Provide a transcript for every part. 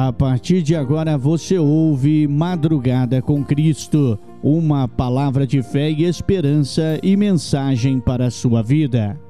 A partir de agora você ouve Madrugada com Cristo, uma palavra de fé e esperança e mensagem para a sua vida.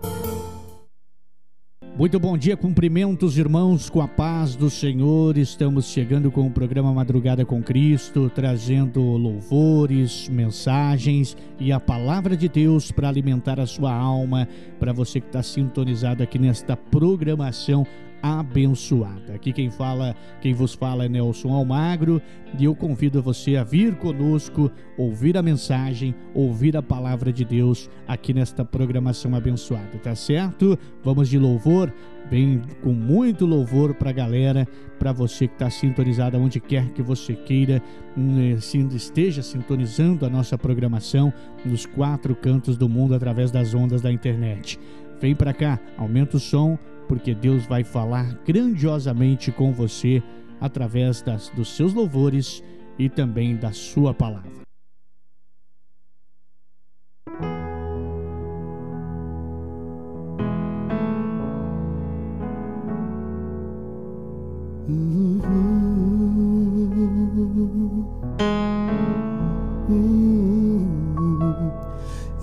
Muito bom dia, cumprimentos, irmãos, com a paz do Senhor. Estamos chegando com o programa Madrugada com Cristo, trazendo louvores, mensagens e a palavra de Deus para alimentar a sua alma, para você que está sintonizado aqui nesta programação abençoada. Aqui quem fala, quem vos fala é Nelson Almagro e eu convido você a vir conosco, ouvir a mensagem, ouvir a palavra de Deus aqui nesta programação abençoada, tá certo? Vamos de louvor, vem com muito louvor para a galera, para você que está sintonizado onde quer que você queira, hum, esteja sintonizando a nossa programação nos quatro cantos do mundo através das ondas da internet. Vem para cá, aumenta o som porque Deus vai falar grandiosamente com você através das, dos seus louvores e também da sua palavra.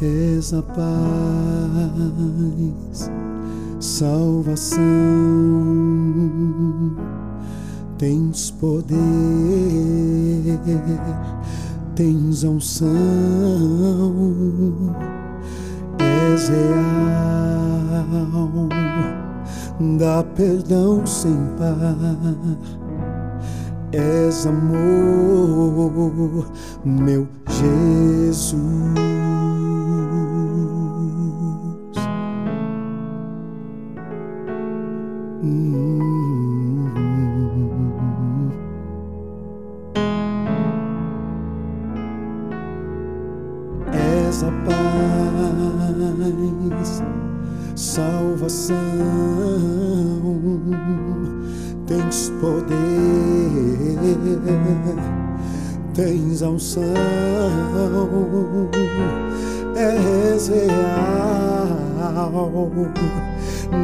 És a paz salvação. Tens poder, tens unção, és real, dá perdão sem par. És amor, meu Jesus. Salvação. Tens poder, tens unção, és real,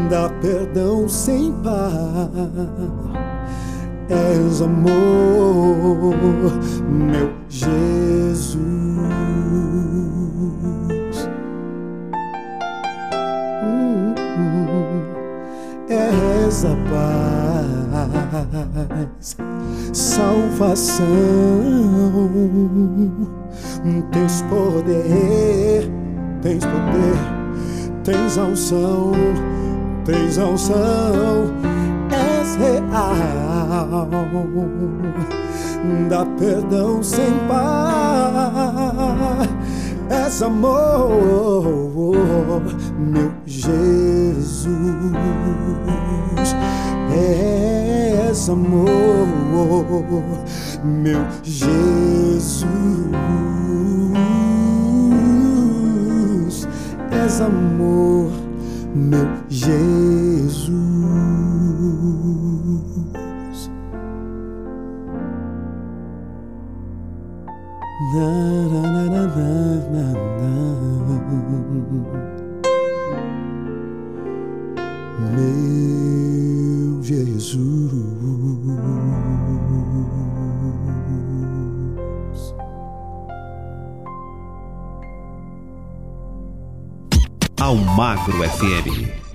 dá perdão sem par. És amor, meu Jesus. és a paz, salvação, tens poder, tens poder, tens unção, tens unção, és real, dá perdão sem par. És amor, meu Jesus, és amor, meu Jesus, és amor, meu Jesus. Na, na, na, na, Meu Jesus. Almagro FM.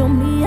Mesmo instante eu me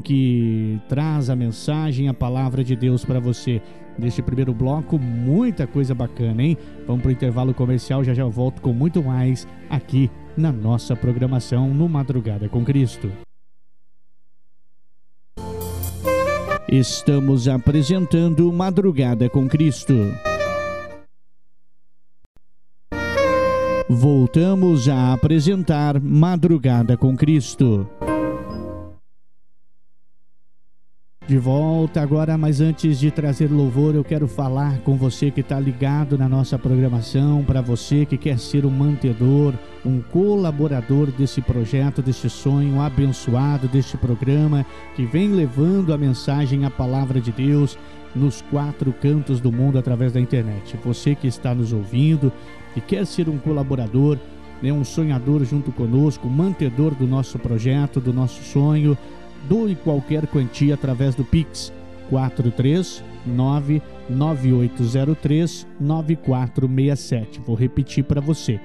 que traz a mensagem, a palavra de Deus para você. Neste primeiro bloco, muita coisa bacana, hein? Vamos para o intervalo comercial, já já volto com muito mais aqui na nossa programação no Madrugada com Cristo. Estamos apresentando Madrugada com Cristo. Voltamos a apresentar Madrugada com Cristo. De volta agora, mas antes de trazer louvor, eu quero falar com você que está ligado na nossa programação, para você que quer ser um mantedor, um colaborador desse projeto, desse sonho abençoado, deste programa que vem levando a mensagem, a palavra de Deus nos quatro cantos do mundo através da internet. Você que está nos ouvindo, que quer ser um colaborador, né, um sonhador junto conosco, mantedor do nosso projeto, do nosso sonho, doe qualquer quantia através do Pix 439 9803 9467. Vou repetir para você.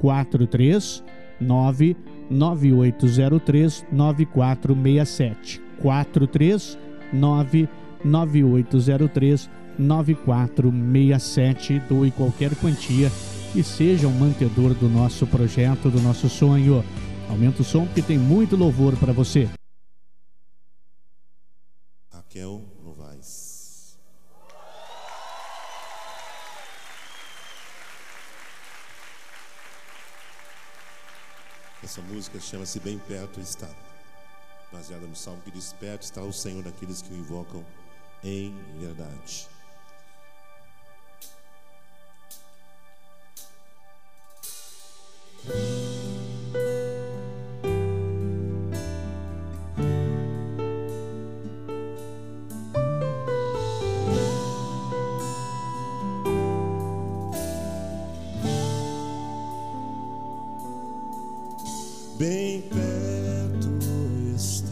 439 9803 9467. 439 9803 9467. Doe qualquer quantia e seja um mantedor do nosso projeto, do nosso sonho. Aumenta o som porque tem muito louvor para você. Raquel Novaes. Essa música chama-se Bem Perto Está. Baseada no salmo que diz: Perto está o Senhor daqueles que o invocam em verdade. Bem perto está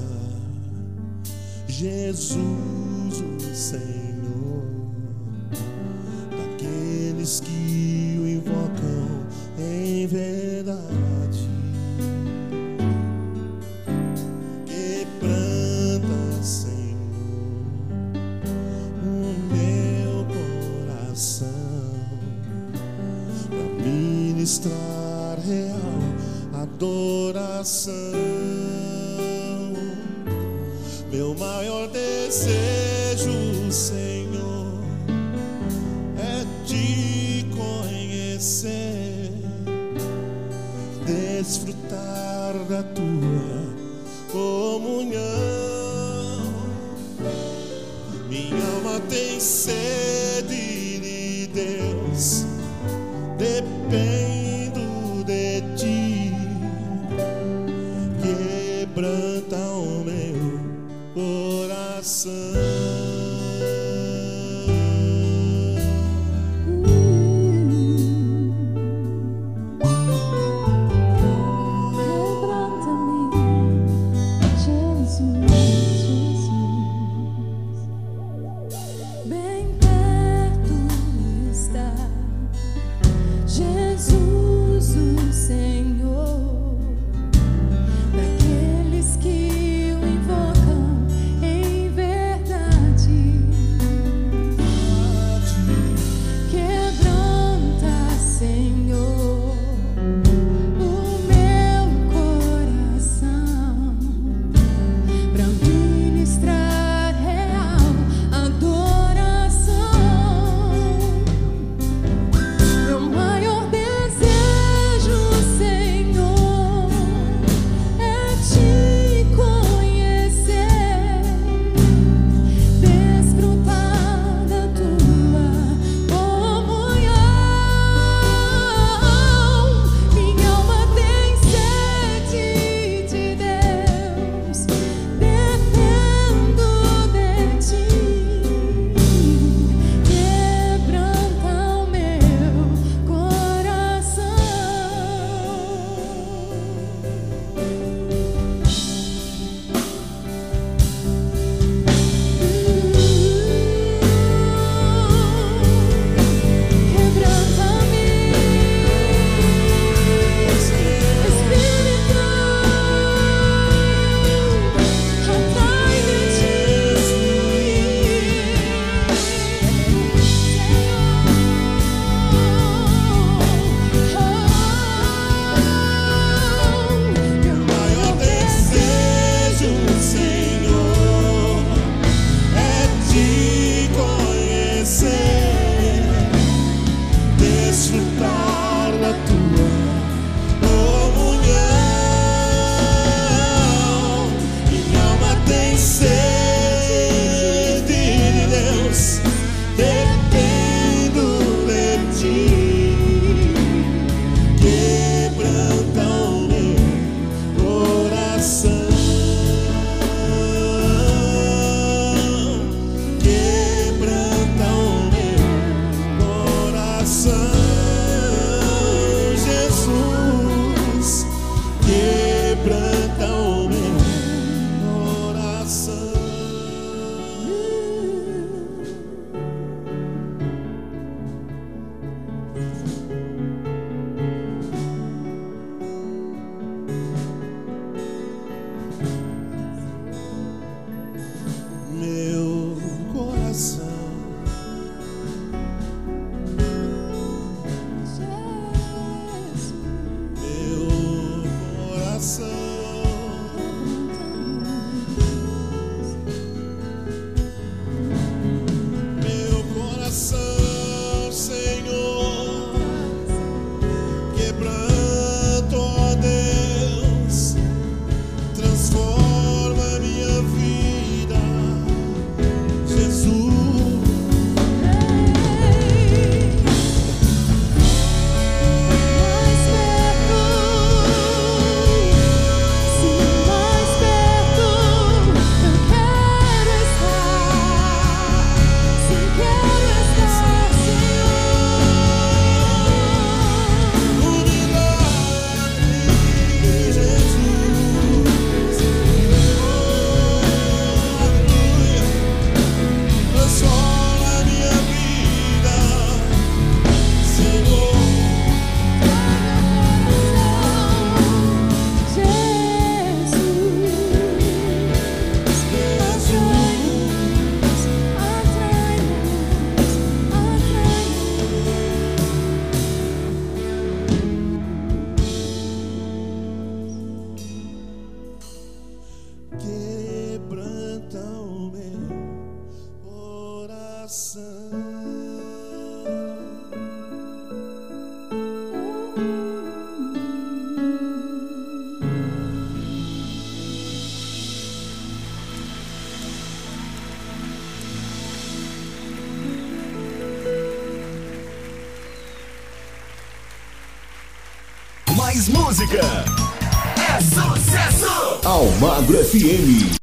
Jesus, o Senhor, daqueles que o invocam em verdade. FM.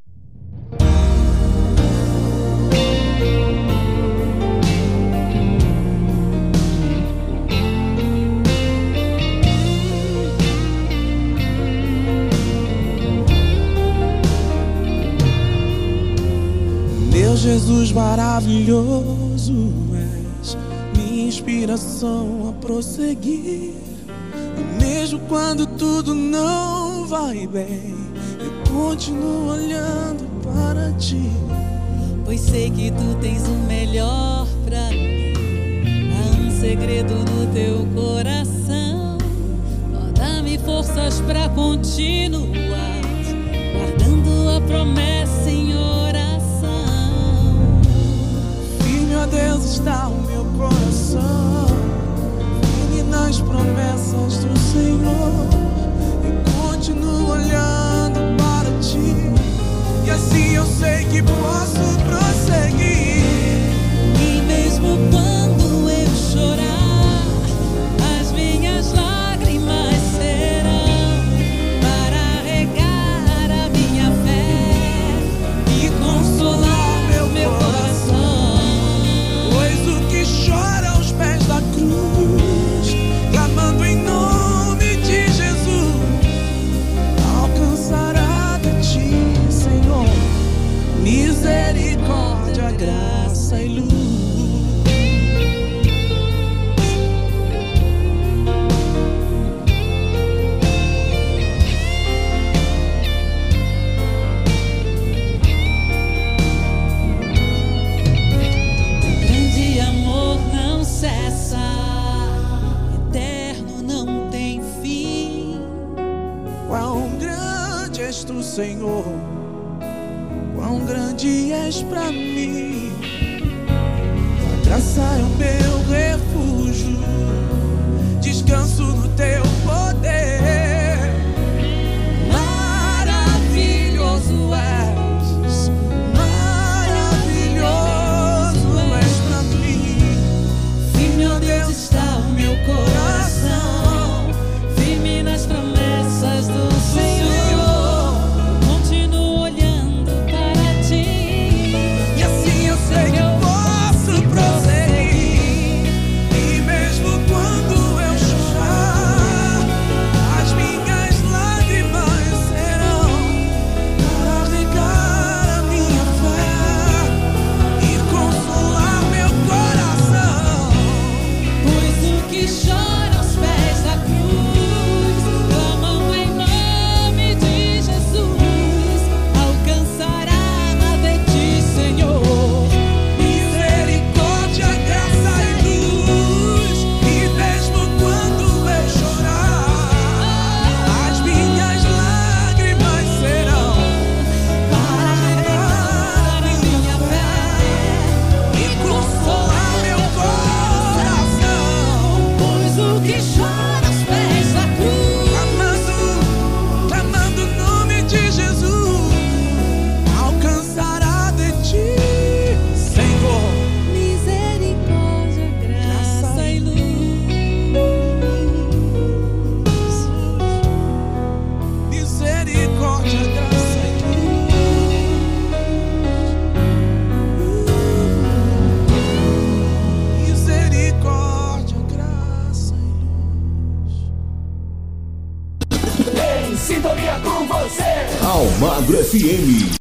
quão grande és para mim. Tua graça é o meu refúgio, descanso no teu FM.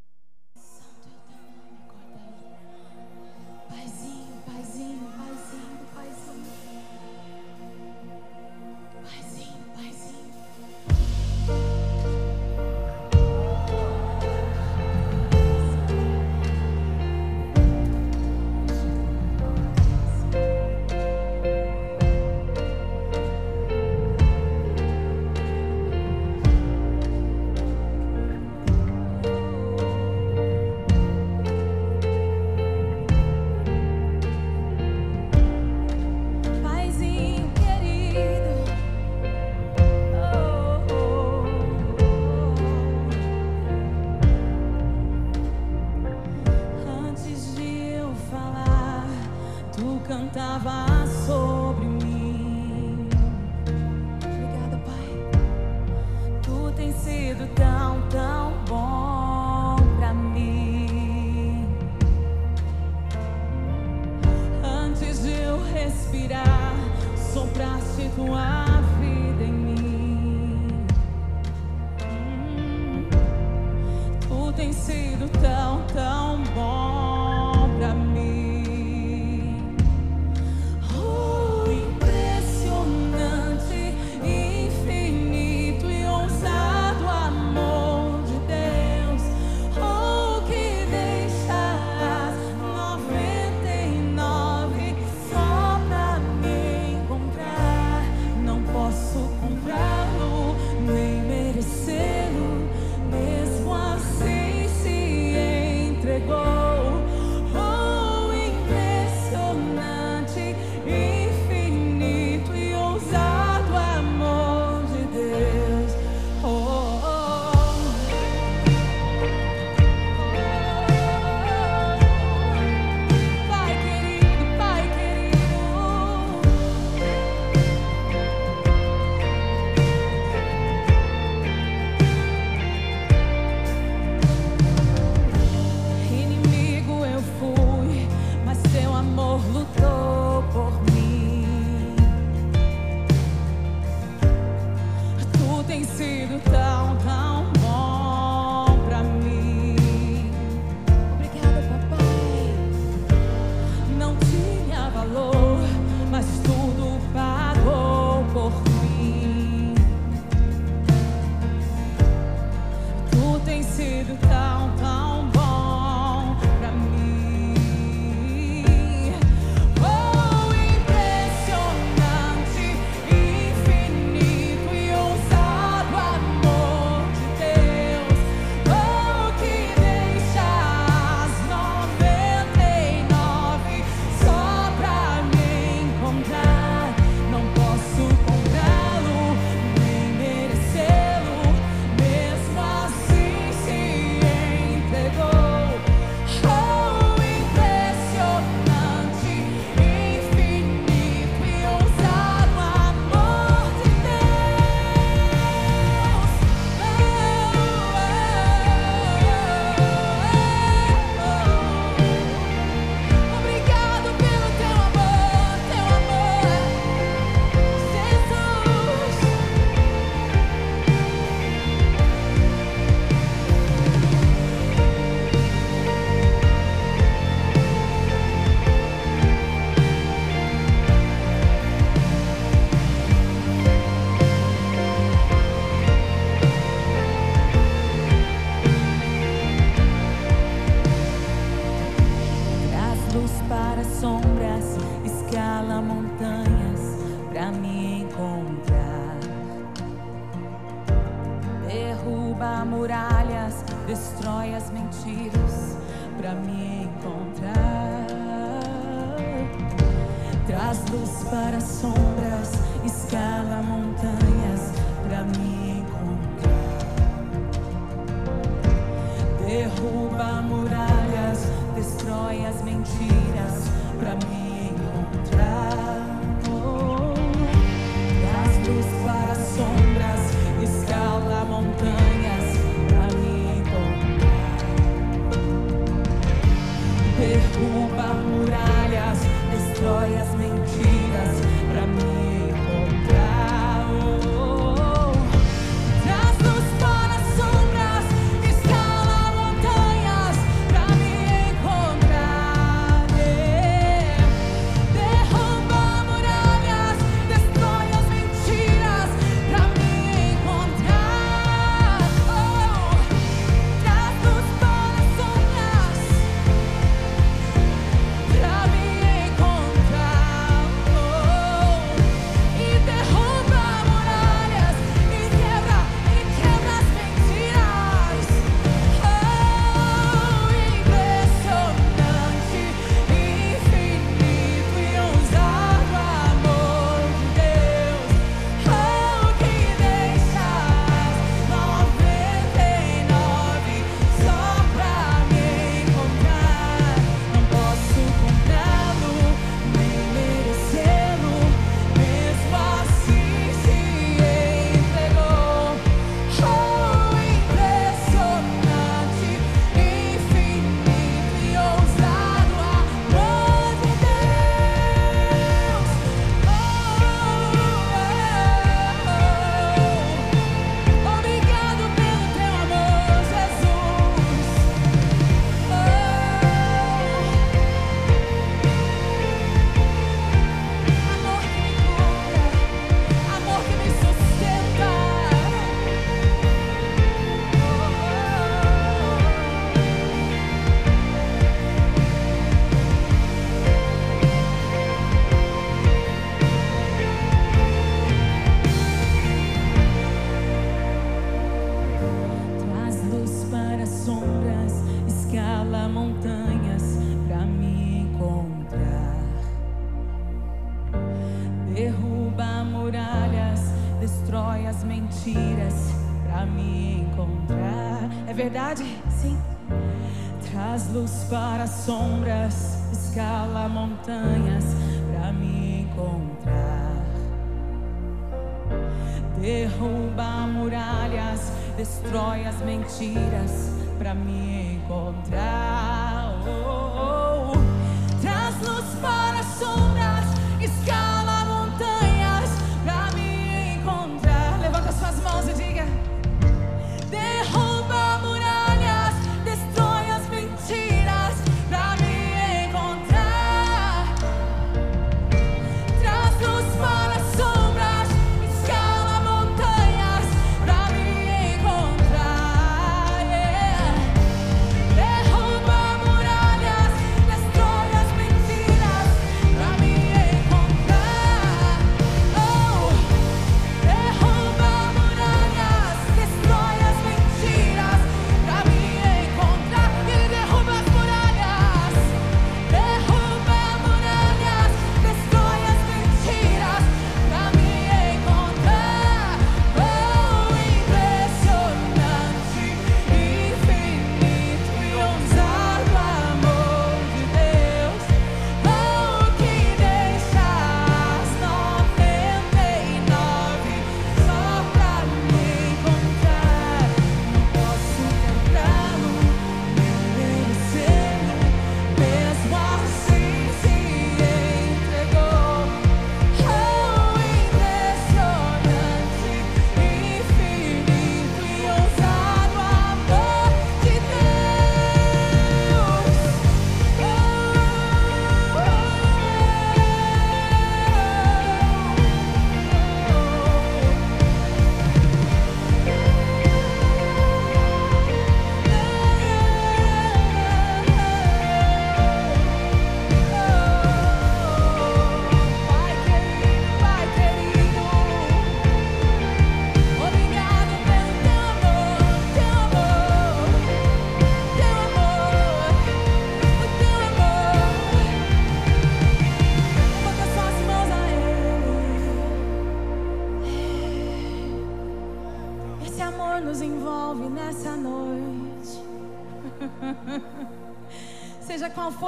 sombras, escala montanhas para me encontrar. Derruba muralhas, destrói as mentiras para me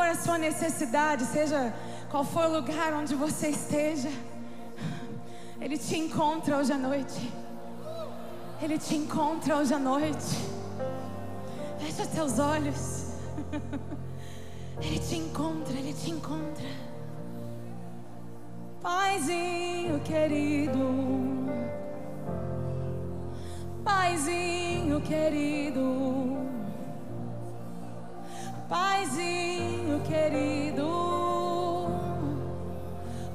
for a sua necessidade, seja qual for o lugar onde você esteja, Ele te encontra hoje à noite. Ele te encontra hoje à noite. Fecha seus olhos. Ele te encontra, ele te encontra. Paizinho querido. Paizinho querido. Paizinho querido.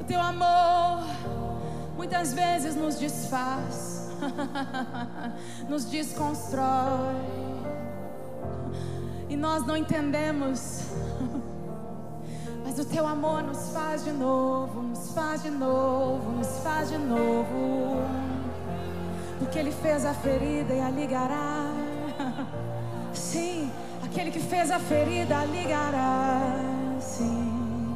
O teu amor muitas vezes nos desfaz, nos desconstrói. E nós não entendemos. Mas o teu amor nos faz de novo, nos faz de novo, nos faz de novo. Porque Ele fez a ferida e a ligará. Sim, aquele que fez a ferida ligará. Sim,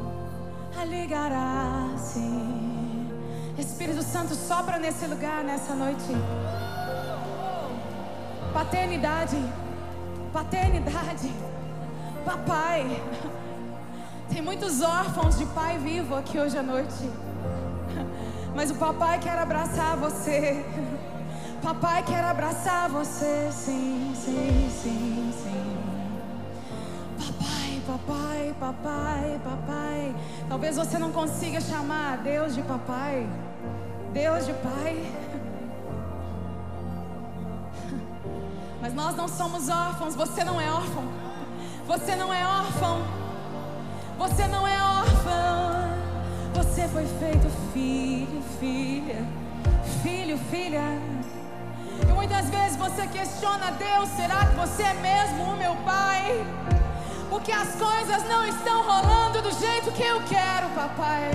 ligará. Sim. Espírito Santo sopra nesse lugar nessa noite. Paternidade, paternidade, papai. Tem muitos órfãos de pai vivo aqui hoje à noite. Mas o papai quer abraçar você. Papai quer abraçar você, sim, sim, sim, sim. Papai, papai, papai. Talvez você não consiga chamar Deus de papai, Deus de pai. Mas nós não somos órfãos, você não é órfão. Você não é órfão. Você não é órfão. Você foi feito filho, filha. Filho, filha. E muitas vezes você questiona Deus: será que você é mesmo o meu pai? Porque as coisas não estão rolando do jeito que eu quero, papai.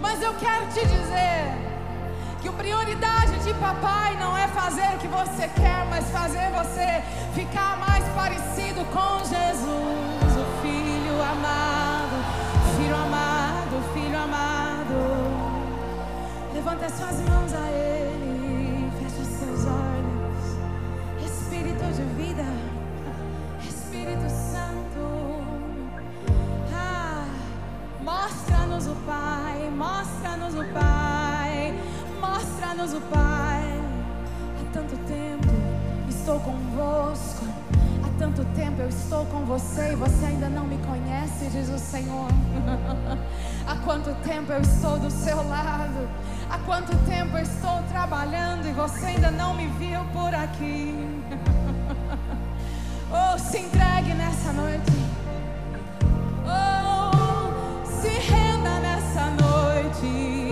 Mas eu quero te dizer que a prioridade de papai não é fazer o que você quer, mas fazer você ficar mais parecido com Jesus, o Filho amado, Filho amado, Filho amado. Levanta as suas mãos a Ele, mostra-nos o Pai, mostra-nos o Pai, mostra-nos o Pai. Há tanto tempo estou convosco, há tanto tempo eu estou com você e você ainda não me conhece, diz o Senhor. há quanto tempo eu estou do seu lado, há quanto tempo eu estou trabalhando e você ainda não me viu por aqui. oh, se entregue nessa noite. Oh, noite.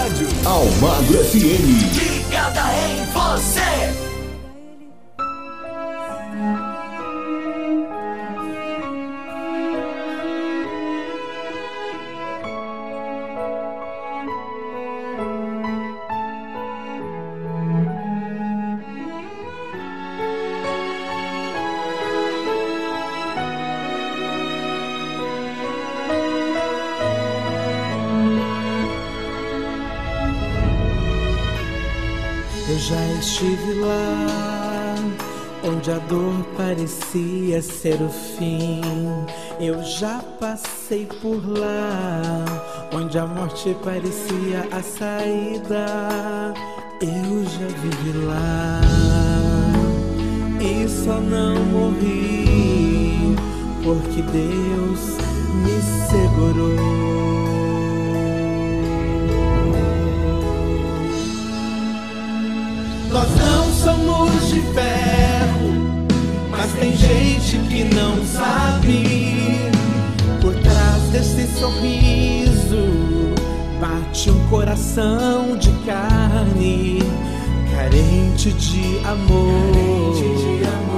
Rádio. Almagro FM. Ligada em estive lá, onde a dor parecia ser o fim. Eu já passei por lá, onde a morte parecia a saída. Eu já vivi lá e só não morri, porque Deus me segurou. De ferro, mas tem gente que não sabe. Por trás desse sorriso bate um coração de carne, carente de amor,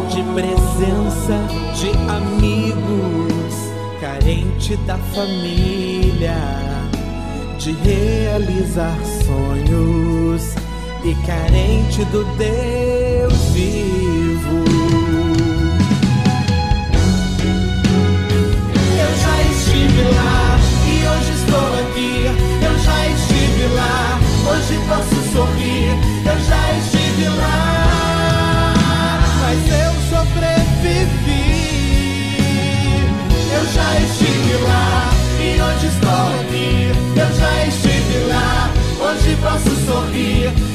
de presença de amigos, carente da família, de realizar sonhos e carente do Deus vivo. Eu já estive lá e hoje estou aqui. Eu já estive lá, hoje posso sorrir. Eu já estive lá, mas eu sobrevivi. Eu já estive lá e hoje estou aqui. Eu já estive lá, hoje posso sorrir.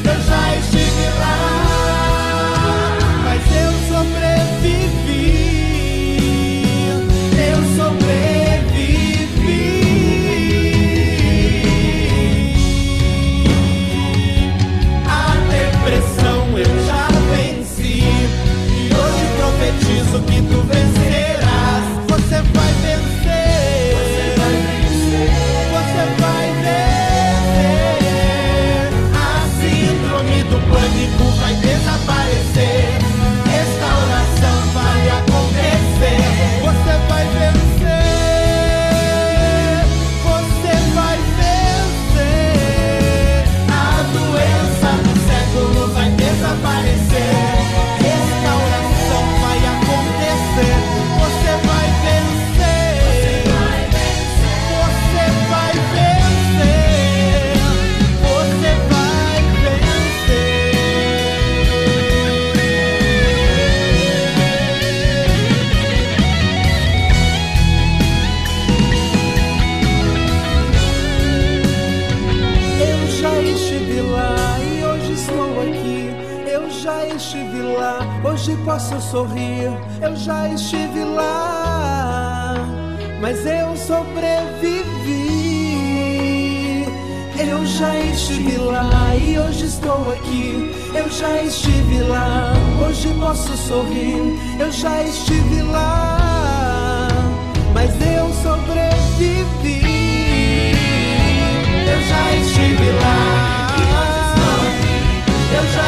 Sorrir. Eu já estive lá, mas eu sobrevivi. Eu já estive lá e hoje estou aqui. Eu já estive lá, hoje posso sorrir. Eu já estive lá, mas eu sobrevivi. Eu já estive lá. Eu já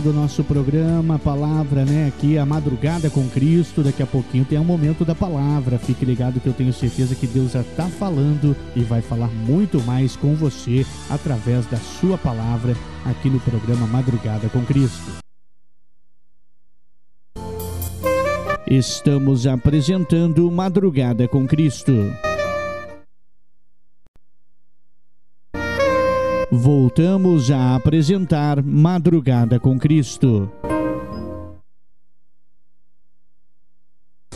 do nosso programa, palavra, né? Aqui a madrugada com Cristo. Daqui a pouquinho tem um momento da palavra. Fique ligado que eu tenho certeza que Deus já está falando e vai falar muito mais com você através da sua palavra aqui no programa Madrugada com Cristo. Estamos apresentando Madrugada com Cristo. Voltamos a apresentar Madrugada com Cristo.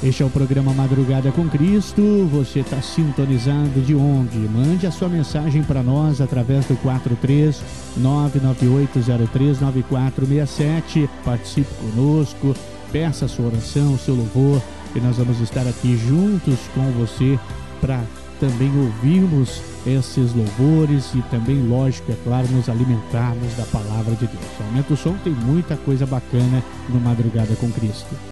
Este é o programa Madrugada com Cristo. Você está sintonizado de onde? Mande a sua mensagem para nós através do 43 998039467. Participe conosco, peça a sua oração, o seu louvor, e nós vamos estar aqui juntos com você para também ouvirmos esses louvores e também, lógico, é claro, nos alimentarmos da palavra de Deus. Aumenta o som, tem muita coisa bacana no Madrugada com Cristo.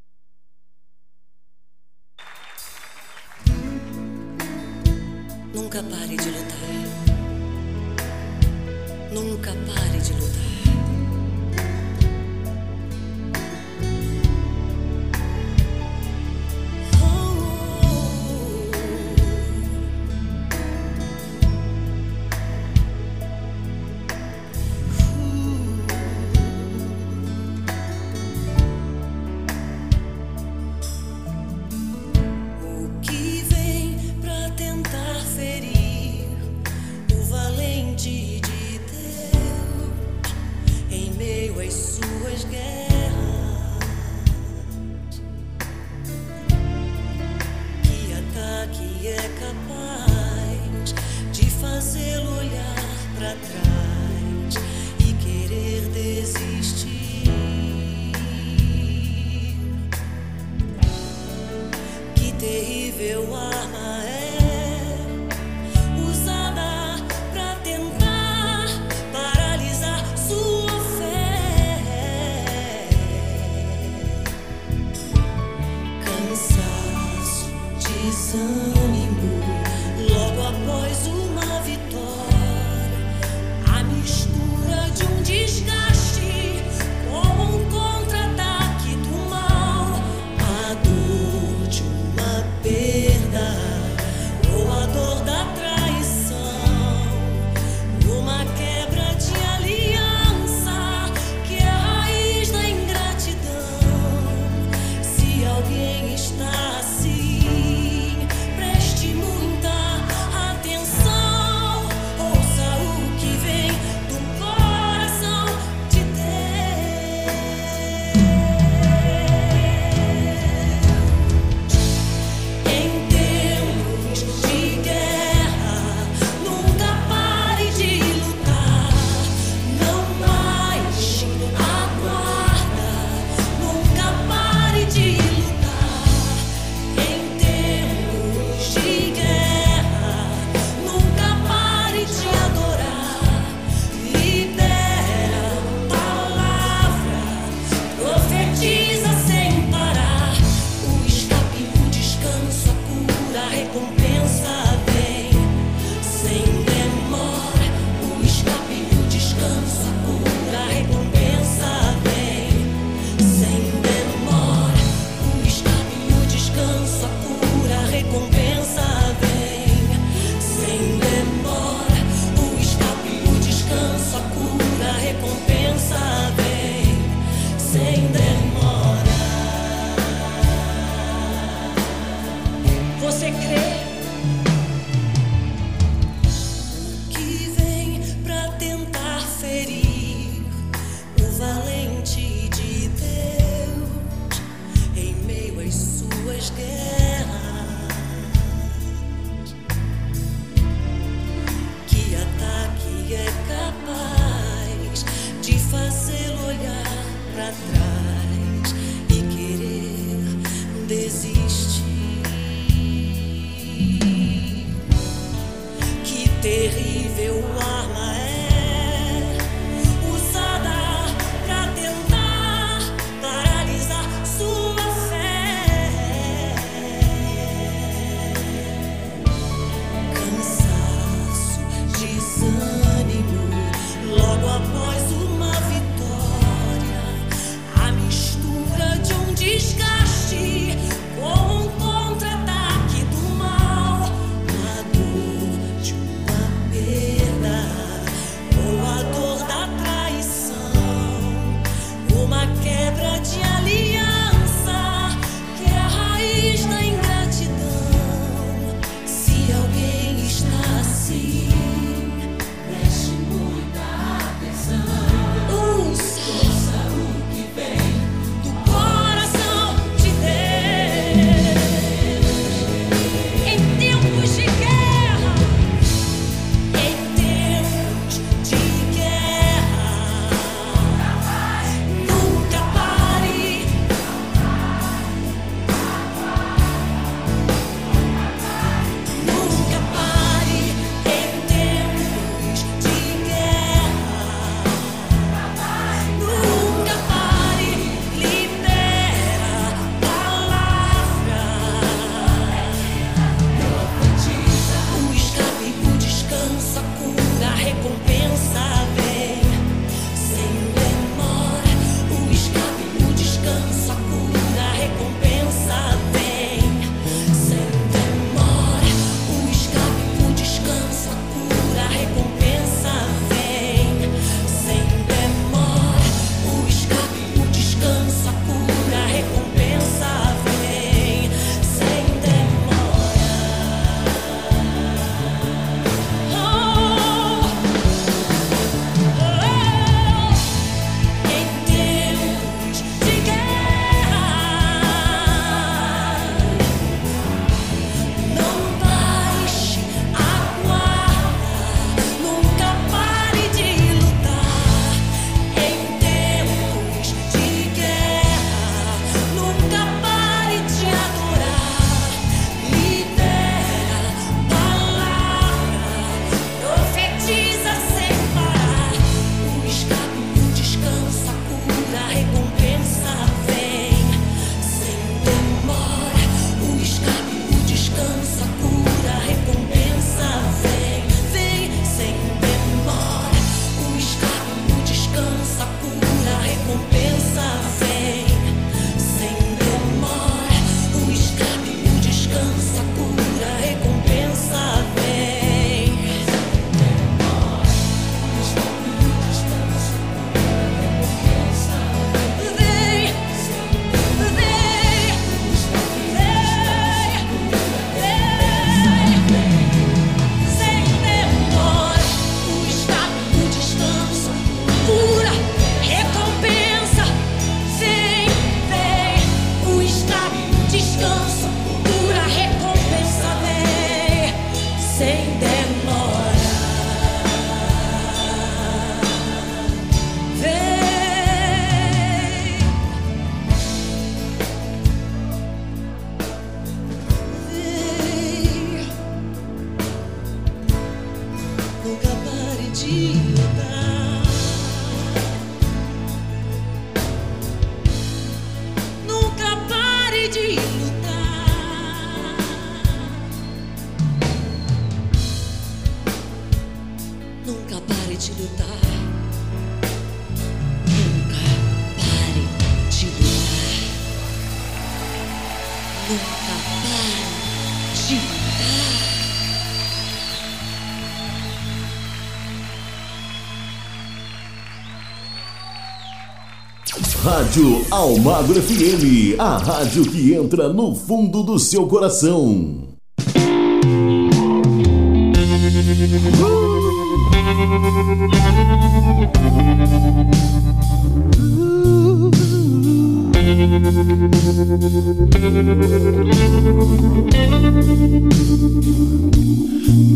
Rádio Almagro FM, a rádio que entra no fundo do seu coração.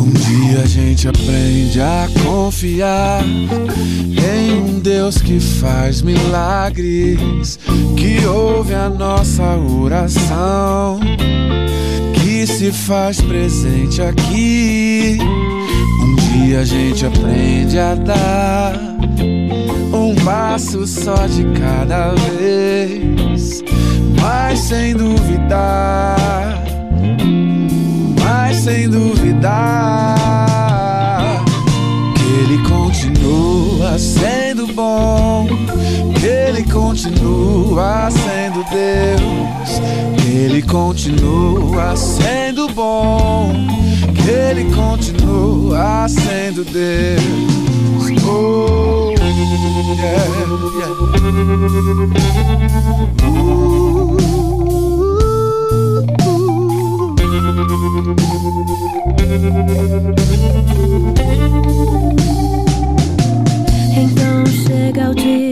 Um dia a gente aprende a confiar faz milagres, que ouve a nossa oração, que se faz presente aqui. Um dia a gente aprende a dar um passo só de cada vez, mas sem duvidar, mas sem duvidar que ele continua sendo bom, que Ele continua sendo Deus, que Ele continua sendo bom, que Ele continua sendo Deus. Oh, yeah, yeah. Uh, uh, uh, 高举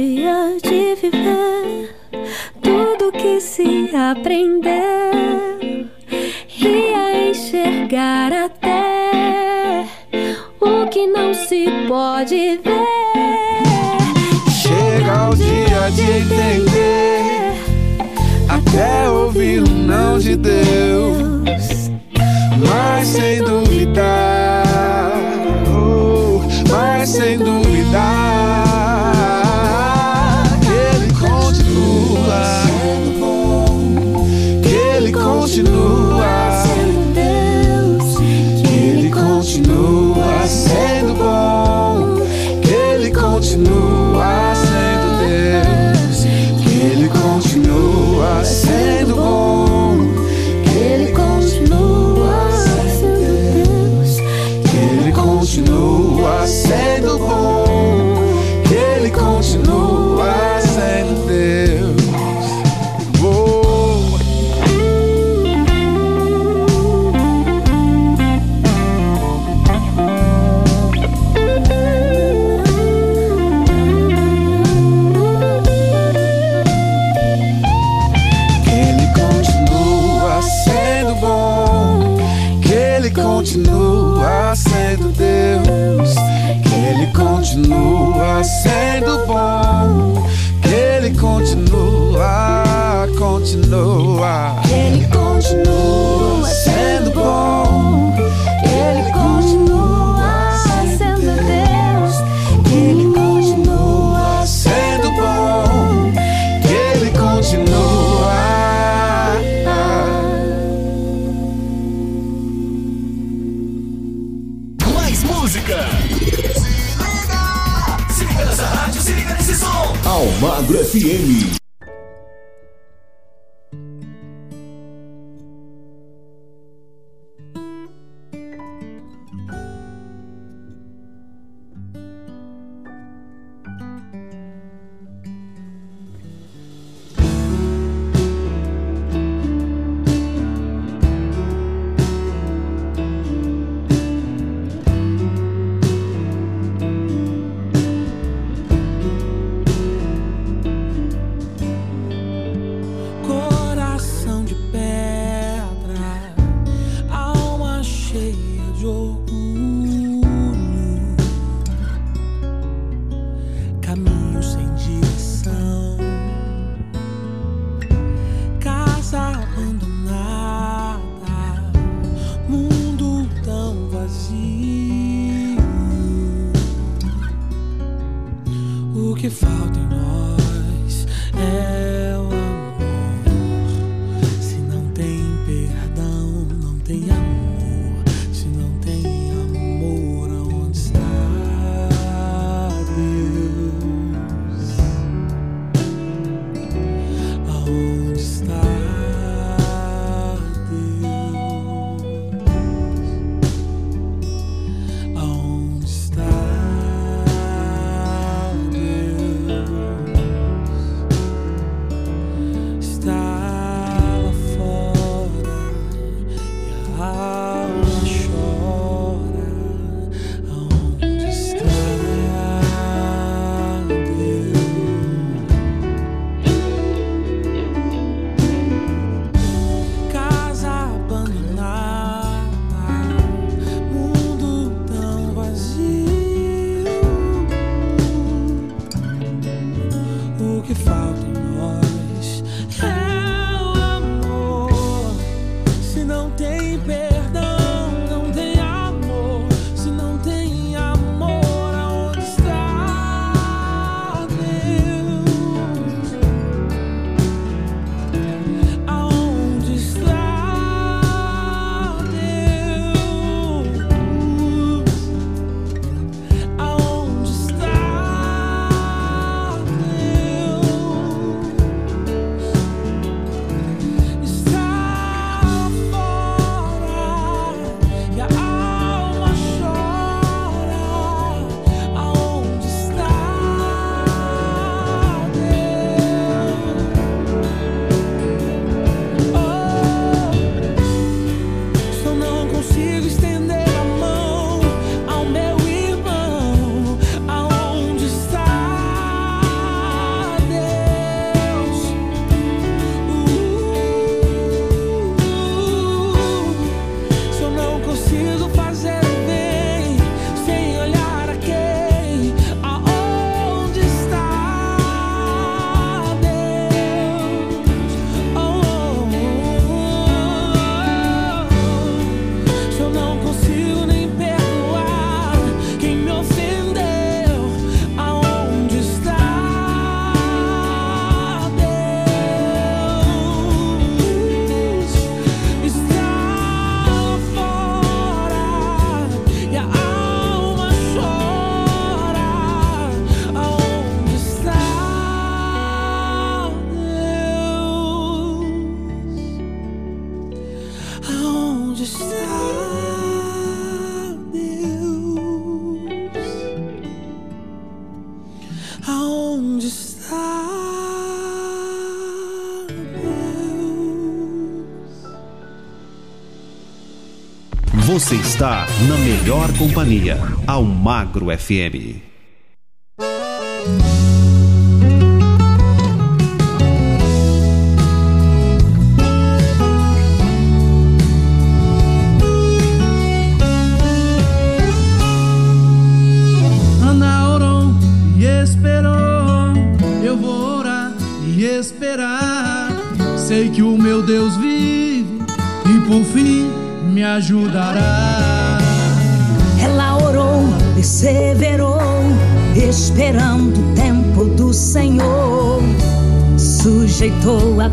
Você está na melhor companhia, Almagro FM.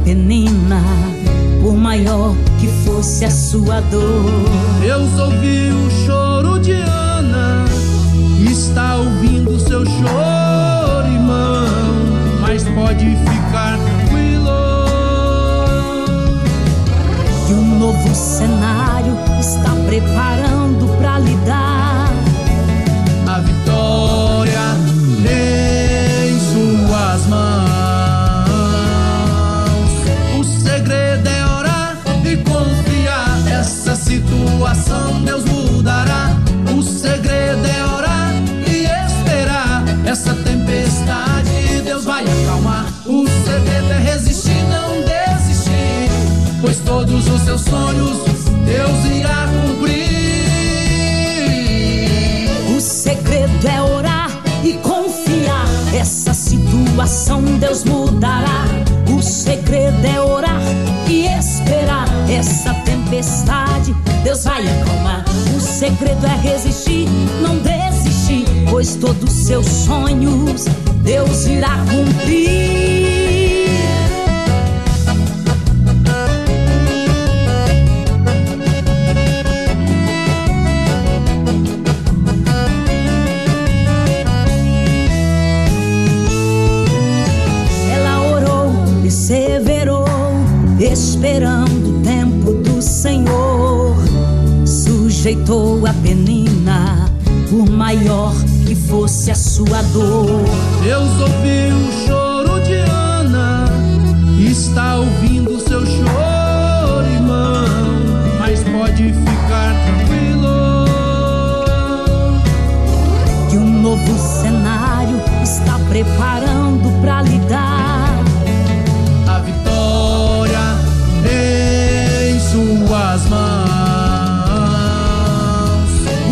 Penina, por maior que fosse a sua dor. Deus ouviu esperando o tempo do Senhor. Sujeitou a penina, por maior que fosse a sua dor. Deus ouviu o choro de Ana, está ouvindo seu choro, irmão. Mas pode ficar tranquilo. Que um novo cenário está preparando pra lhe em suas mãos.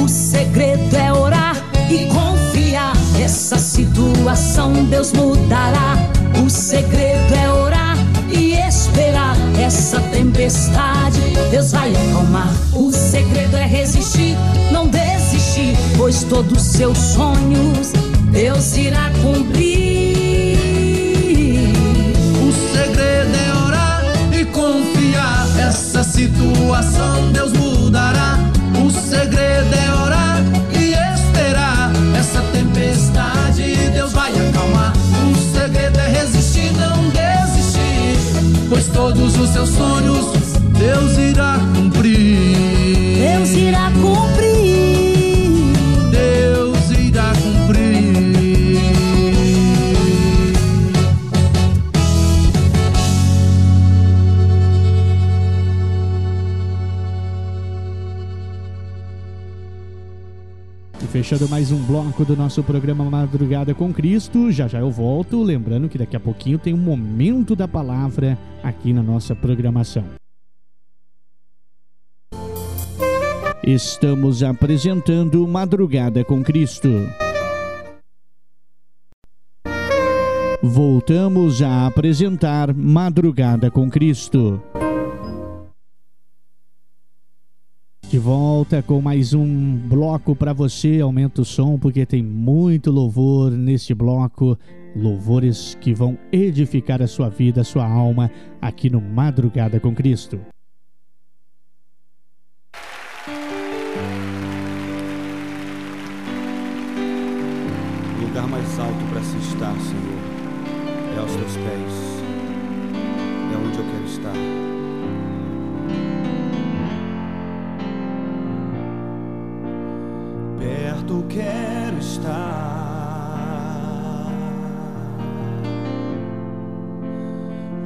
O segredo é orar e confiar. Essa situação Deus mudará. O segredo é orar e esperar. Essa tempestade Deus vai acalmar. O segredo é resistir, não desistir. Pois todos os seus sonhos Deus irá cumprir. Essa situação Deus mudará. O segredo é orar e esperar. Essa tempestade Deus vai acalmar. O segredo é resistir, não desistir. Pois todos os seus sonhos Deus irá cumprir. Deus irá cumprir. Fechando mais um bloco do nosso programa Madrugada com Cristo, já já eu volto, lembrando que daqui a pouquinho tem um momento da palavra aqui na nossa programação. Estamos apresentando Madrugada com Cristo. Voltamos a apresentar Madrugada com Cristo. De volta com mais um bloco para você. Aumenta o som porque tem muito louvor neste bloco. Louvores que vão edificar a sua vida, a sua alma aqui no Madrugada com Cristo. O lugar mais alto para se estar, Senhor, é aos teus pés. É onde eu quero estar. perto quero estar,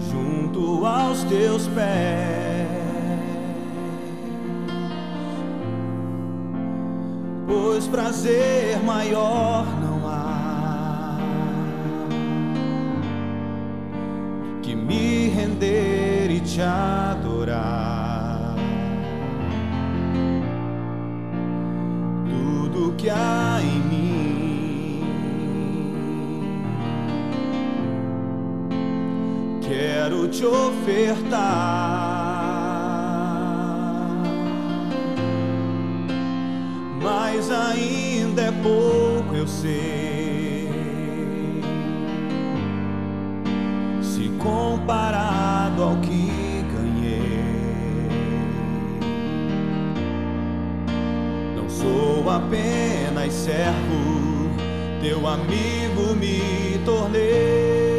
junto aos teus pés, pois prazer maior não há. Que me render e te adorar. tudo que há em mim. Quero te ofertar, mas ainda é pouco, eu sei. Se comparado ao que Sou apenas servo, teu amigo me tornei.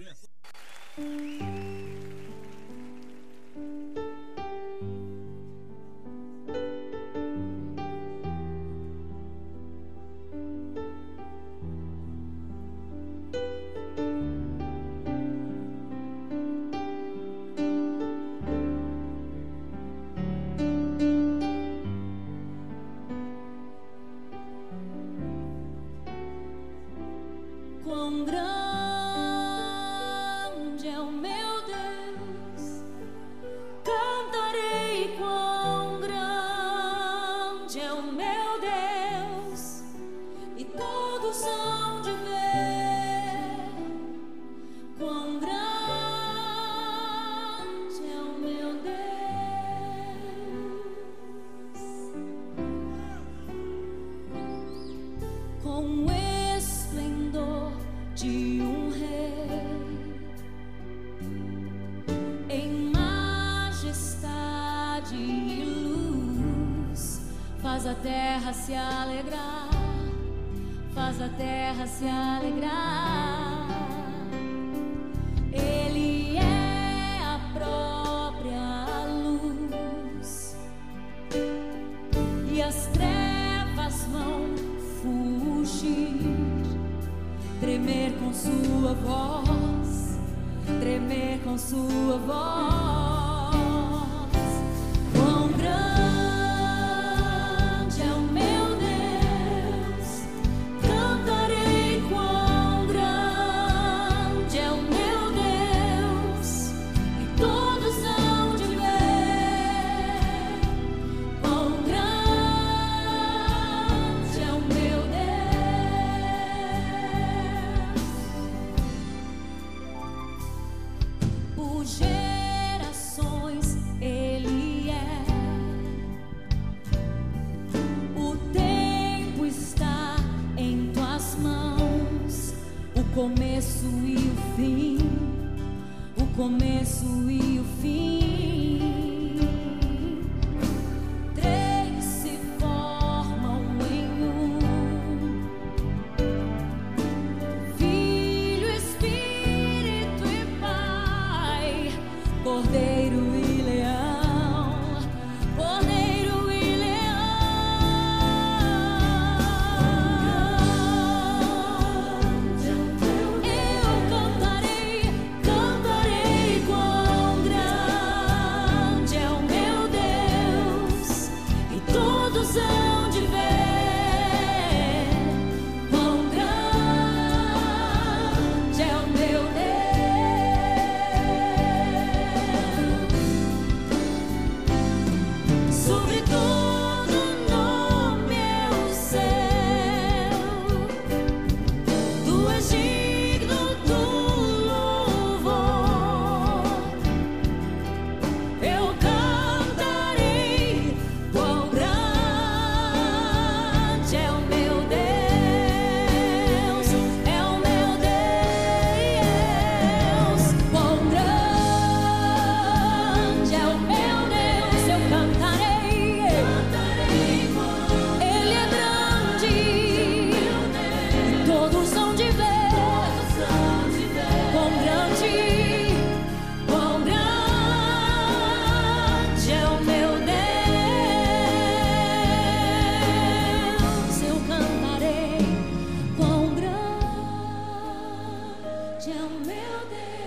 Forte meu Deus.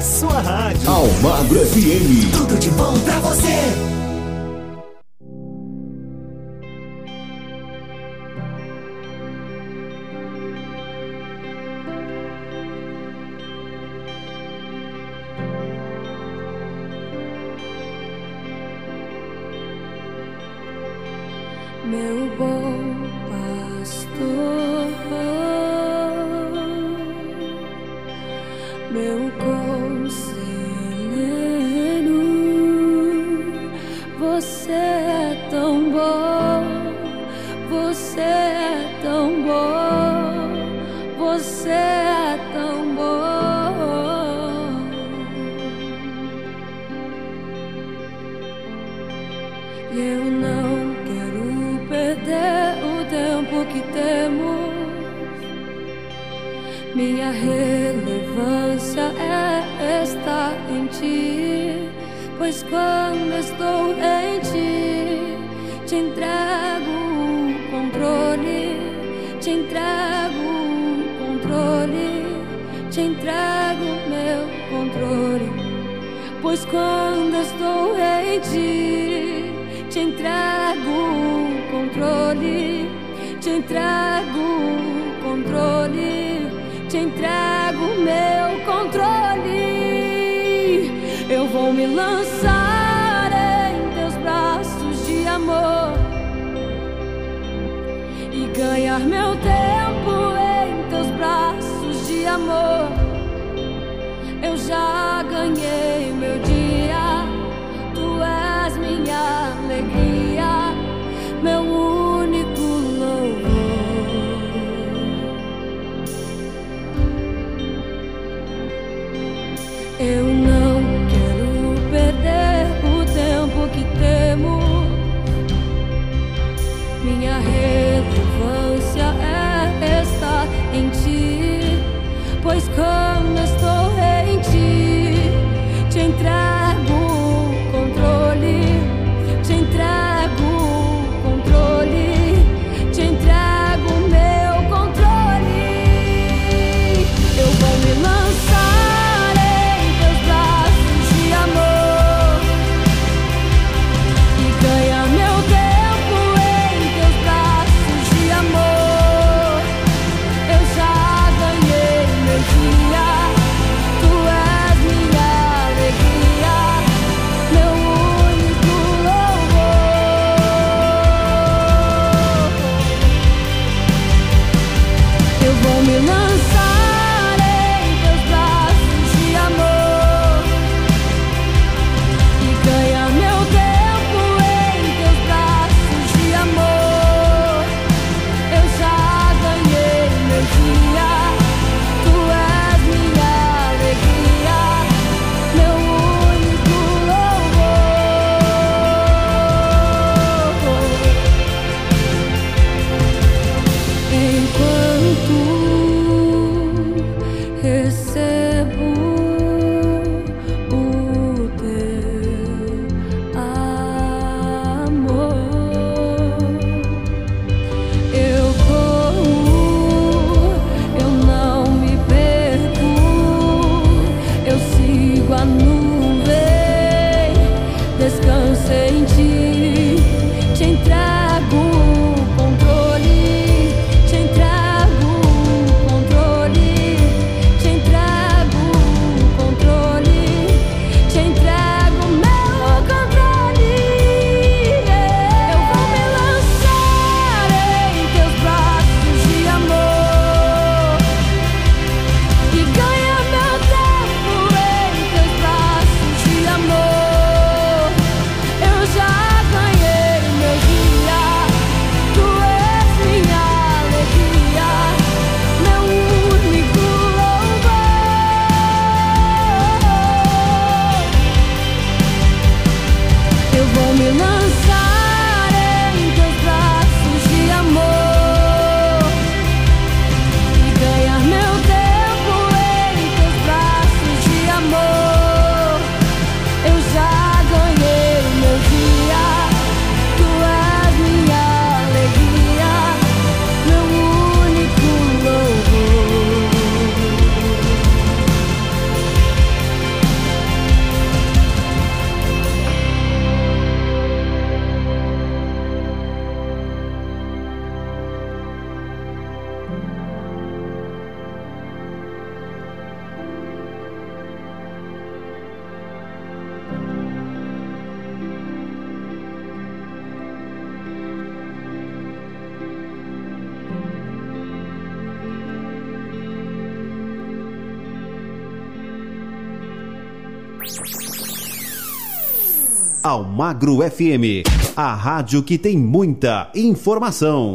sua rádio. Almagro FM. Tudo de bom pra você. Almagro FM, a rádio que tem muita informação.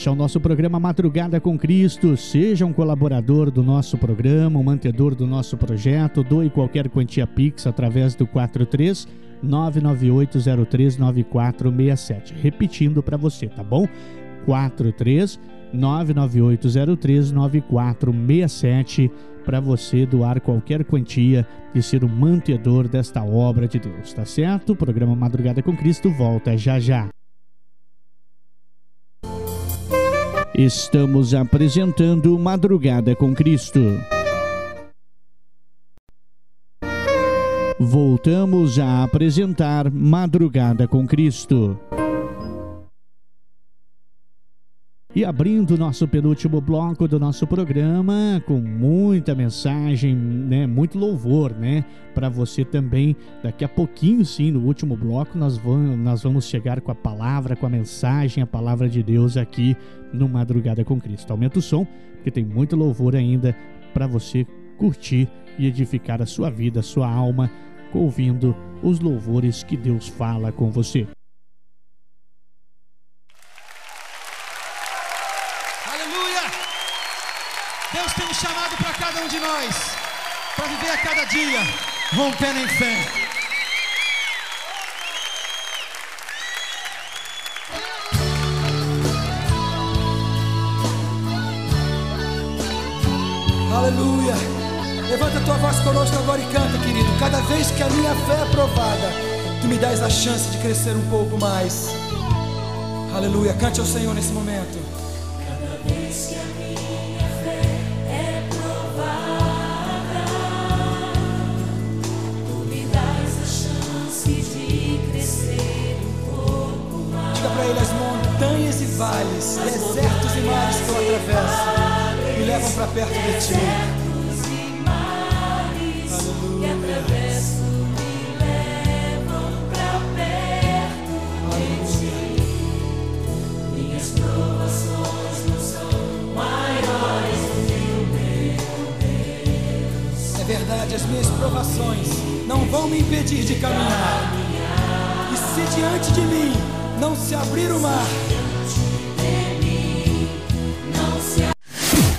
Este é o nosso programa Madrugada com Cristo. Seja um colaborador do nosso programa, um mantedor do nosso projeto. Doe qualquer quantia Pix através do 43 998039467. Repetindo para você, tá bom? 43 998039467 para você doar qualquer quantia e ser um mantedor desta obra de Deus, tá certo? O programa Madrugada com Cristo volta já já. Estamos apresentando Madrugada com Cristo. Voltamos a apresentar Madrugada com Cristo. E abrindo nosso penúltimo bloco do nosso programa, com muita mensagem, né, muito louvor, né, para você também. Daqui a pouquinho, sim, no último bloco, nós vamos, nós vamos chegar com a palavra, com a mensagem, a palavra de Deus aqui no Madrugada com Cristo. Aumenta o som, porque tem muito louvor ainda para você curtir e edificar a sua vida, a sua alma, ouvindo os louvores que Deus fala com você. Aleluia! Deus tem um chamado para cada um de nós, para viver a cada dia, rompendo em fé. Aleluia! Levanta a tua voz conosco agora e canta, querido. Cada vez que a minha fé é provada, tu me dás a chance de crescer um pouco mais. Aleluia! Cante ao Senhor nesse momento. Cada vez que a Diga para ele as montanhas e vales, desertos e mares que eu atravesso, me levam para perto de ti. Deus. É verdade, as minhas provações não vão me impedir de caminhar. E se diante de mim não se abrir o mar,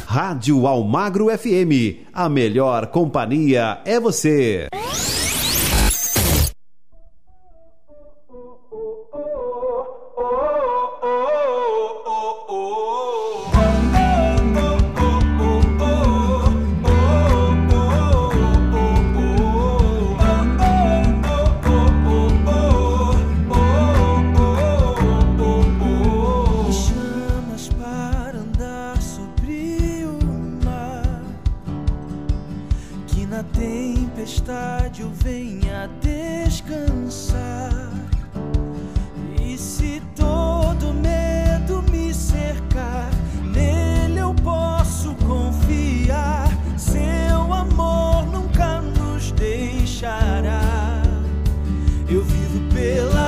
Rádio Almagro FM. A melhor companhia é você. Vivo pela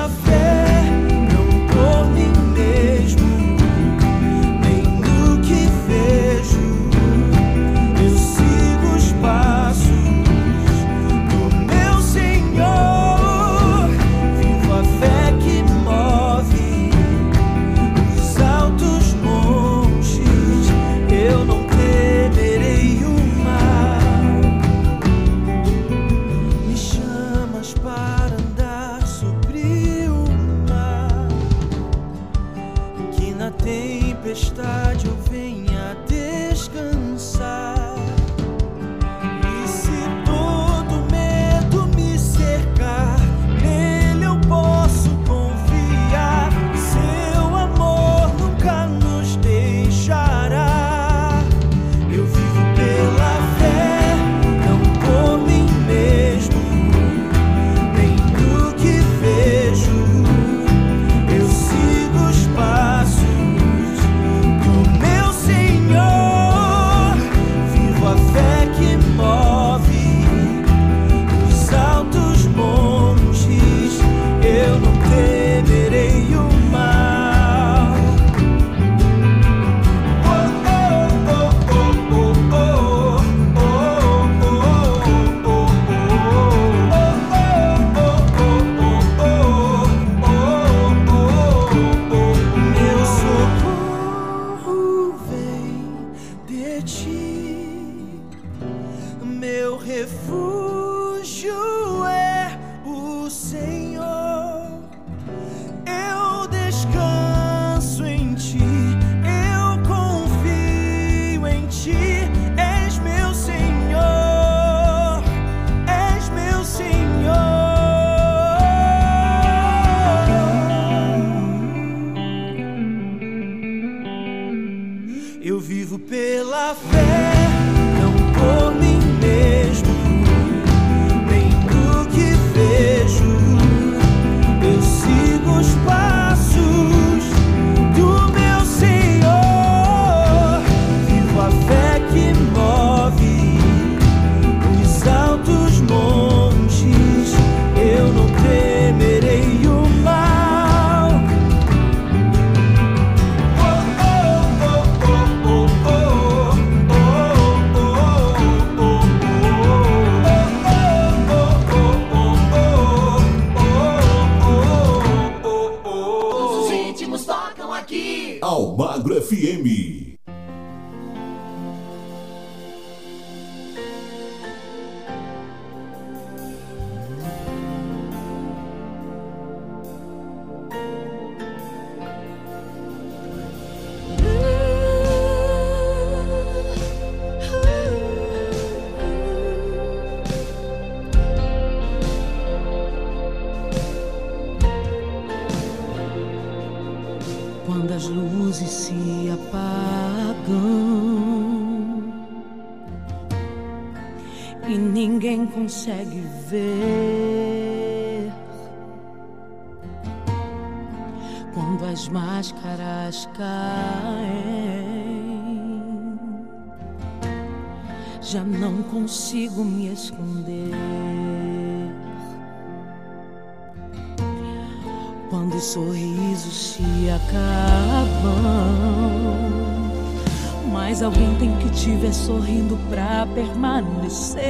viver sorrindo pra permanecer,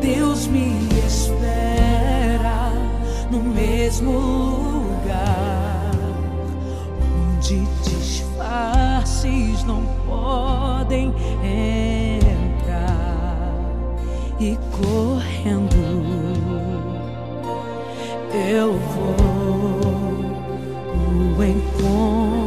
Deus me espera no mesmo lugar onde disfarces não podem entrar. E correndo eu vou o encontro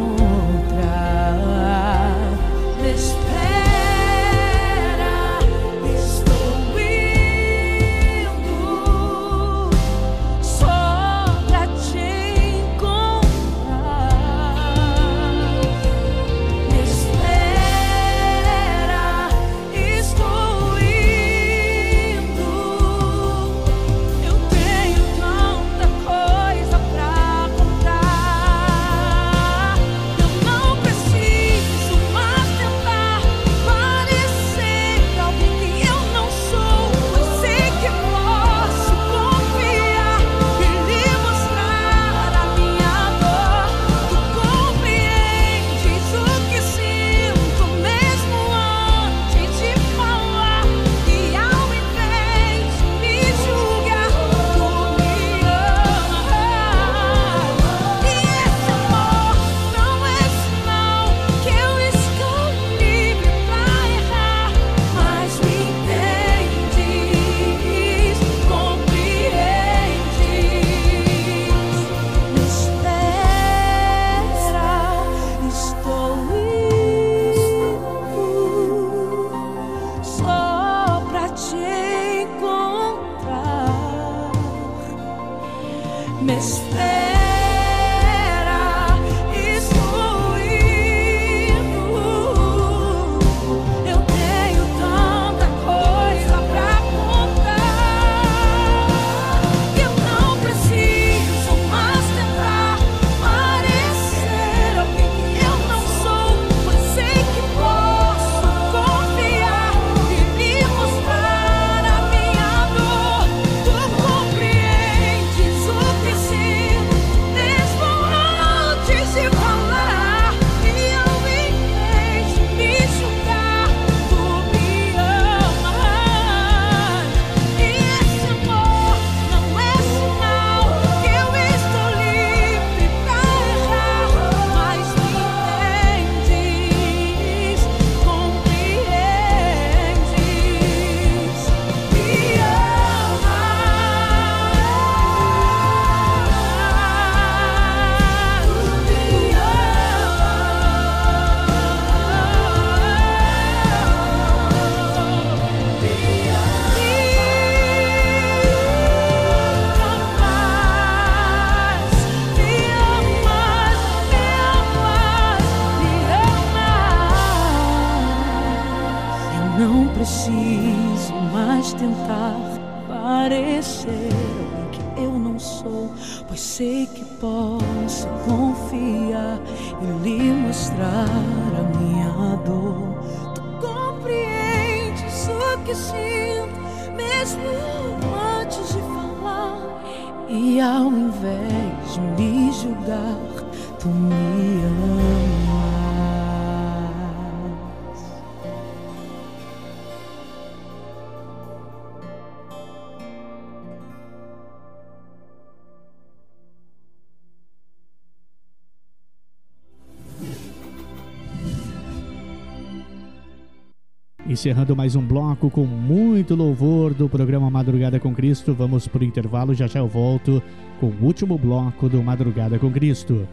Encerrando mais um bloco com muito louvor do programa Madrugada com Cristo, vamos para o intervalo, já já eu volto com o último bloco do Madrugada com Cristo.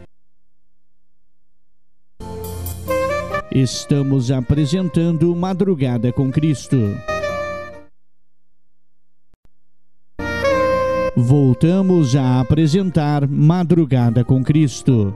Estamos apresentando Madrugada com Cristo. Voltamos a apresentar Madrugada com Cristo.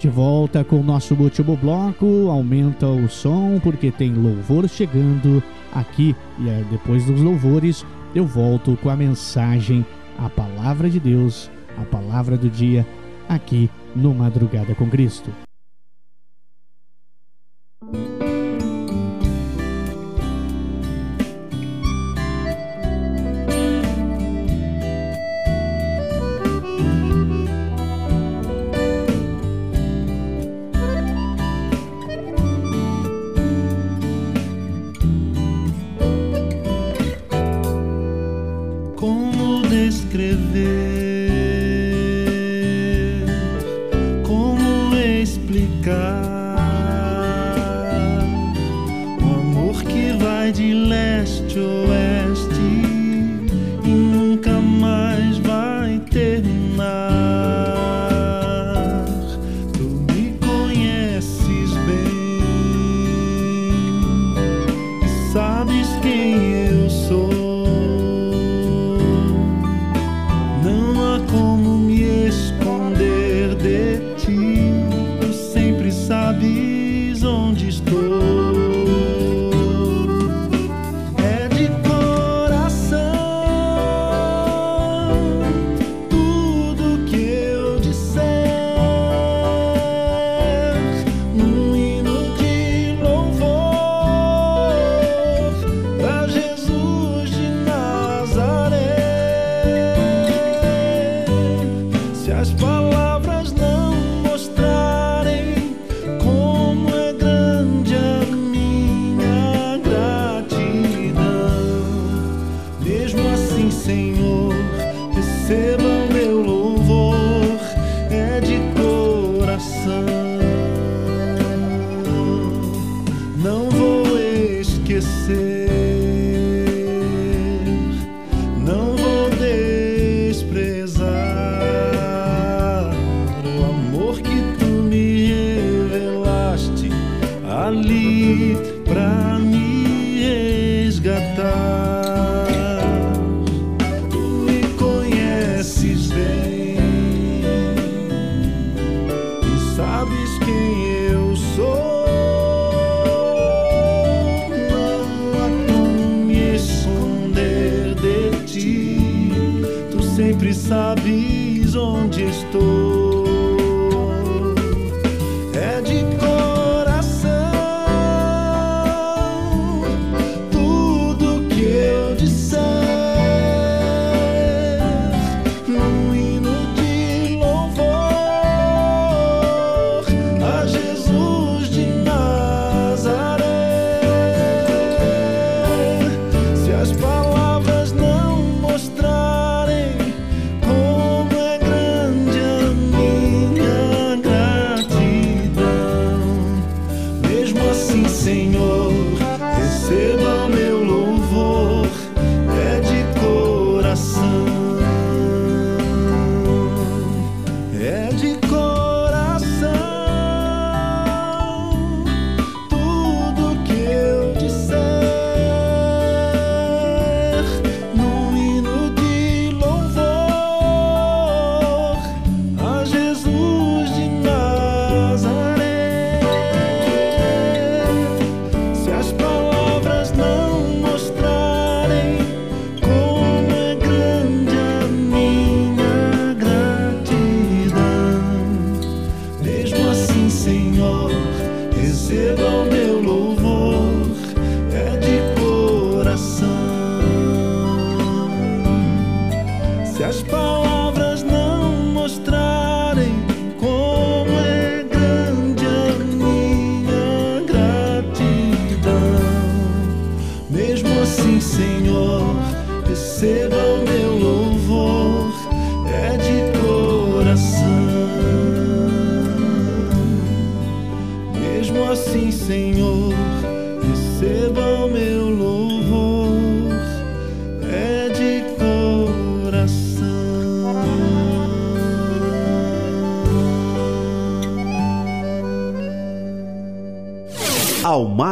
De volta com o nosso último bloco, aumenta o som porque tem louvor chegando aqui e depois dos louvores eu volto com a mensagem, a palavra de Deus, a palavra do dia aqui no Madrugada com Cristo.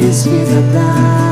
desvida dar. Tá?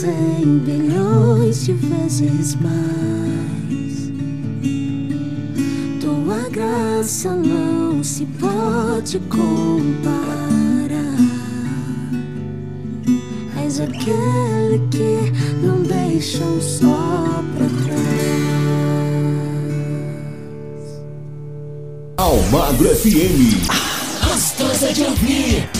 Cem bilhões de vezes mais. Tua graça não se pode comparar. És aquele que não deixa um só pra trás. Almagro FM. Gostosa de ouvir.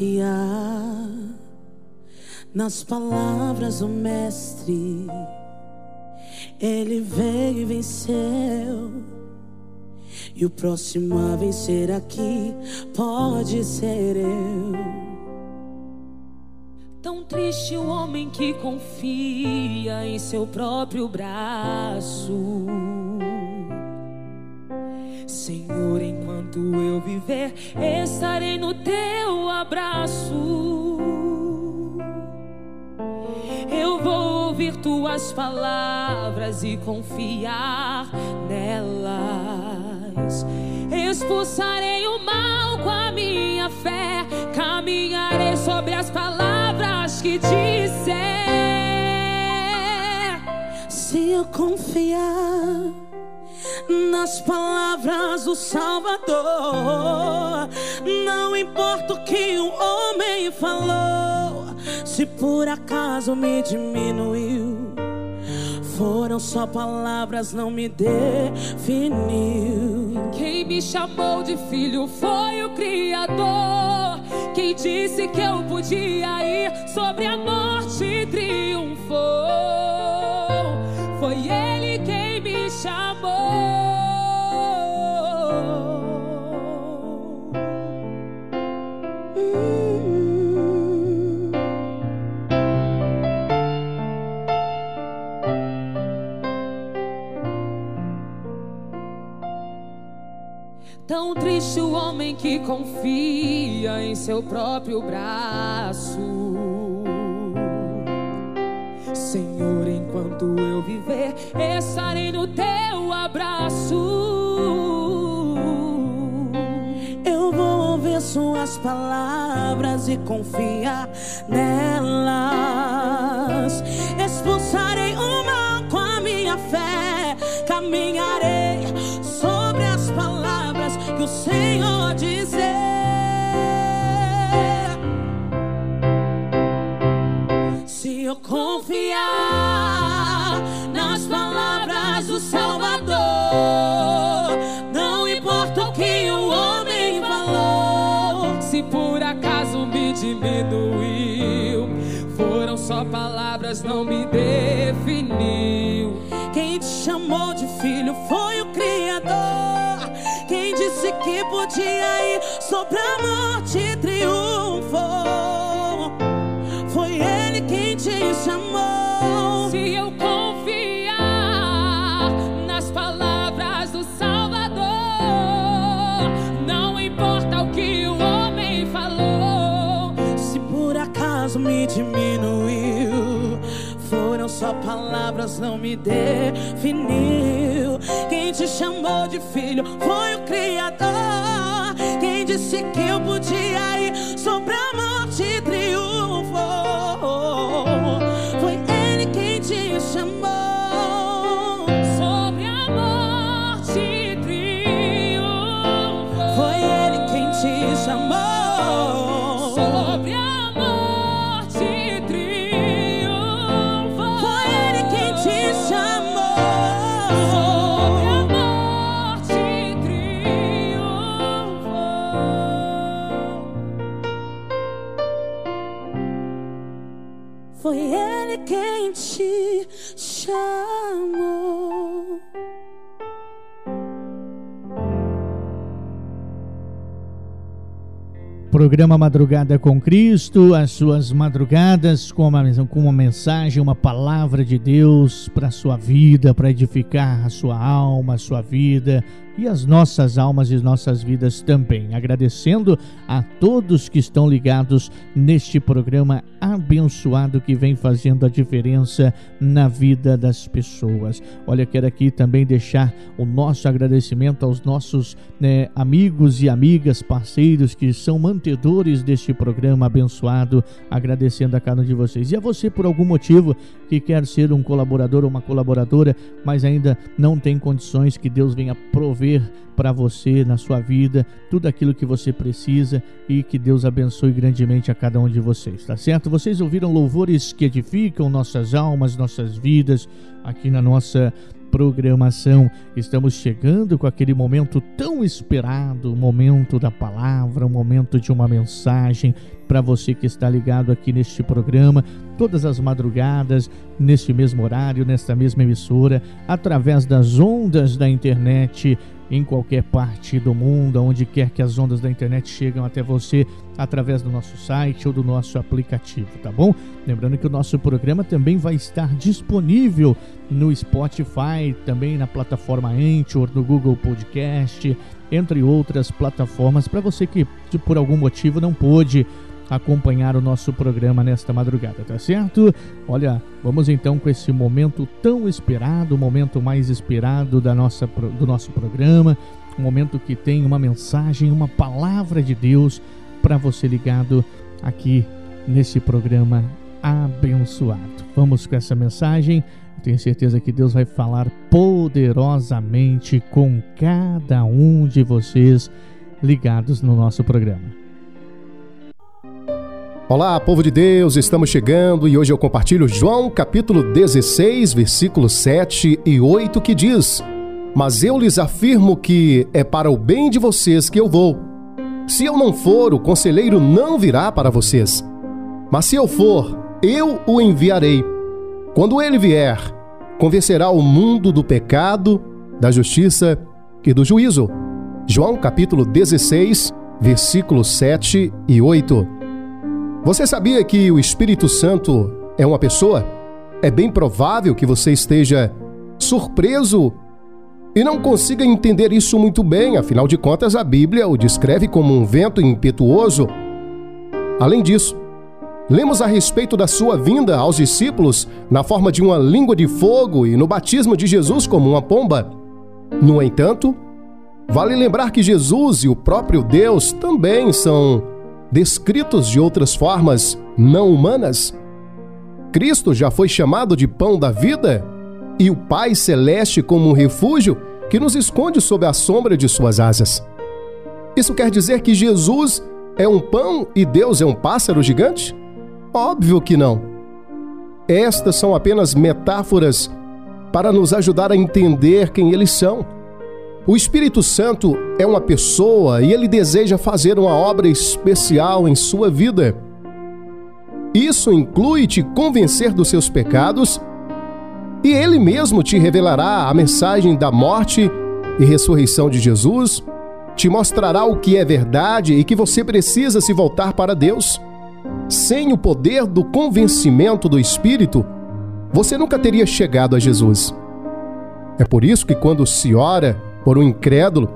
Confiar nas palavras do Mestre. Ele veio e venceu. E o próximo a vencer aqui pode ser eu. Tão triste o homem que confia em seu próprio braço. Senhor, enquanto eu viver, estarei no teu abraço. Eu vou ouvir tuas palavras e confiar nelas. Expulsarei o mal com a minha fé, caminharei sobre as palavras que disser. Se eu confiar nas palavras do Salvador, não importa o que o homem falou, se por acaso me diminuiu. Foram só palavras, não me definiu. Quem me chamou de filho foi o Criador. Quem disse que eu podia ir sobre a morte triunfou. Foi Ele me chamou. Tão triste o homem que confia em seu próprio braço. Senhor, enquanto eu viver, estarei no teu abraço. Eu vou ouvir suas palavras e confiar nelas. Expulsarei o mal com a minha fé. Caminharei sobre as palavras que o Senhor dizer. Só palavras, não me definiu. Quem te chamou de filho foi o Criador. Quem disse que podia ir sobre a morte triunfou. Foi Ele quem te chamou. Se eu confiar nas palavras do Salvador, não importa o que o homem falou. Se por acaso me diminuiu, foram só palavras, não me definiu. Quem te chamou de filho foi o Criador. Quem disse que eu podia ir sobre a morte Programa Madrugada com Cristo, as suas madrugadas com uma, com uma mensagem, uma palavra de Deus para a sua vida, para edificar a sua alma, a sua vida e as nossas almas e nossas vidas também. Agradecendo a todos que estão ligados neste programa abençoado que vem fazendo a diferença na vida das pessoas. Olha, quero aqui também deixar o nosso agradecimento aos nossos né, amigos e amigas, parceiros que são mantedores deste programa abençoado, agradecendo a cada um de vocês. E a você, por algum motivo, que quer ser um colaborador ou uma colaboradora, mas ainda não tem condições, que Deus venha prover para você na sua vida tudo aquilo que você precisa e que Deus abençoe grandemente a cada um de vocês, tá certo? Vocês ouviram louvores que edificam nossas almas, nossas vidas aqui na nossa programação. Estamos chegando com aquele momento tão esperado, o momento da palavra, o momento de uma mensagem para você que está ligado aqui neste programa, todas as madrugadas, neste mesmo horário, nesta mesma emissora, através das ondas da internet em qualquer parte do mundo, onde quer que as ondas da internet chegam até você através do nosso site ou do nosso aplicativo, tá bom? Lembrando que o nosso programa também vai estar disponível no Spotify, também na plataforma Anchor, no Google Podcast, entre outras plataformas, para você que por algum motivo não pôde acompanhar o nosso programa nesta madrugada, tá certo? Olha, vamos então com esse momento tão esperado, o momento mais esperado da nossa, do nosso programa, um momento que tem uma mensagem, uma palavra de Deus para você ligado aqui nesse programa abençoado. Vamos com essa mensagem. Tenho certeza que Deus vai falar poderosamente com cada um de vocês ligados no nosso programa. Olá, povo de Deus, estamos chegando e hoje eu compartilho João capítulo 16, versículos 7 e 8 que diz: Mas eu lhes afirmo que é para o bem de vocês que eu vou. Se eu não for, o conselheiro não virá para vocês. Mas se eu for, eu o enviarei. Quando ele vier, convencerá o mundo do pecado, da justiça e do juízo. João capítulo 16, versículos 7 e 8. Você sabia que o Espírito Santo é uma pessoa? É bem provável que você esteja surpreso e não consiga entender isso muito bem, afinal de contas, a Bíblia o descreve como um vento impetuoso. Além disso, lemos a respeito da sua vinda aos discípulos na forma de uma língua de fogo e no batismo de Jesus como uma pomba. No entanto, vale lembrar que Jesus e o próprio Deus também são descritos de outras formas não humanas. Cristo já foi chamado de pão da vida e o Pai Celeste como um refúgio que nos esconde sob a sombra de suas asas. Isso quer dizer que Jesus é um pão e Deus é um pássaro gigante? Óbvio que não. Estas são apenas metáforas para nos ajudar a entender quem eles são. O Espírito Santo é uma pessoa e ele deseja fazer uma obra especial em sua vida. Isso inclui te convencer dos seus pecados e Ele mesmo te revelará a mensagem da morte e ressurreição de Jesus, te mostrará o que é verdade e que você precisa se voltar para Deus. Sem o poder do convencimento do Espírito, você nunca teria chegado a Jesus. É por isso que, quando se ora por um incrédulo,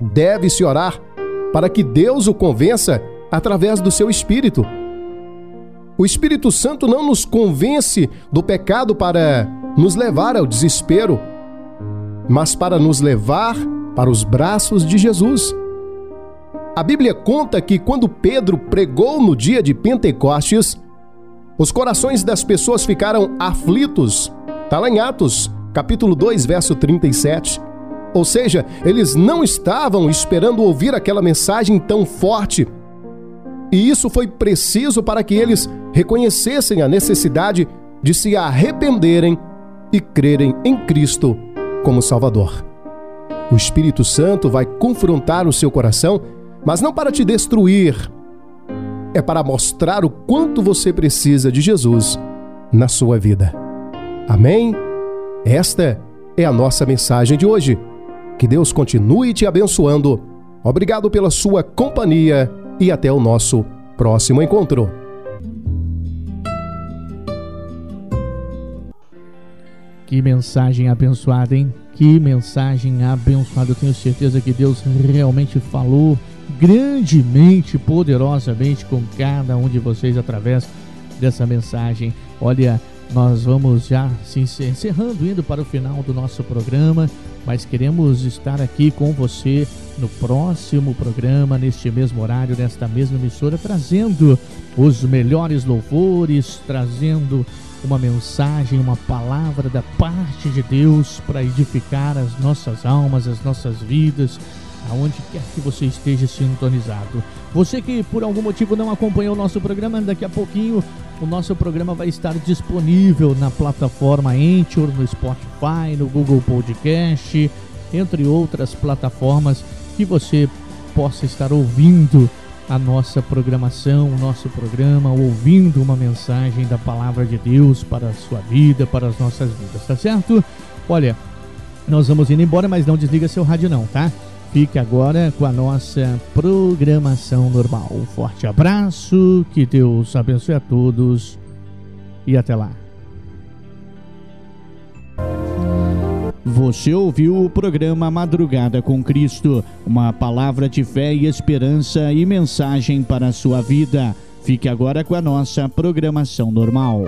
deve-se orar para que Deus o convença através do seu Espírito. O Espírito Santo não nos convence do pecado para nos levar ao desespero, mas para nos levar para os braços de Jesus. A Bíblia conta que quando Pedro pregou no dia de Pentecostes, os corações das pessoas ficaram aflitos. Está lá em Atos, capítulo 2, verso 37. Ou seja, eles não estavam esperando ouvir aquela mensagem tão forte. E isso foi preciso para que eles reconhecessem a necessidade de se arrependerem e crerem em Cristo como Salvador. O Espírito Santo vai confrontar o seu coração, mas não para te destruir, é para mostrar o quanto você precisa de Jesus na sua vida. Amém? Esta é a nossa mensagem de hoje. Que Deus continue te abençoando. Obrigado pela sua companhia e até o nosso próximo encontro. Que mensagem abençoada, hein? Que mensagem abençoada. Eu tenho certeza que Deus realmente falou grandemente, poderosamente com cada um de vocês através dessa mensagem. Olha, nós vamos já se encerrando, indo para o final do nosso programa, mas queremos estar aqui com você no próximo programa, neste mesmo horário, nesta mesma emissora, trazendo os melhores louvores, trazendo uma mensagem, uma palavra da parte de Deus para edificar as nossas almas, as nossas vidas, aonde quer que você esteja sintonizado. Você que por algum motivo não acompanhou o nosso programa, daqui a pouquinho o nosso programa vai estar disponível na plataforma Anchor, no Spotify, no Google Podcast, entre outras plataformas que você possa estar ouvindo a nossa programação, o nosso programa, ouvindo uma mensagem da palavra de Deus para a sua vida, para as nossas vidas, tá certo? Olha, nós vamos indo embora, mas não desliga seu rádio não, tá? Fique agora com a nossa programação normal. Um forte abraço, que Deus abençoe a todos e até lá. Você ouviu o programa Madrugada com Cristo, uma palavra de fé e esperança e mensagem para a sua vida. Fique agora com a nossa programação normal.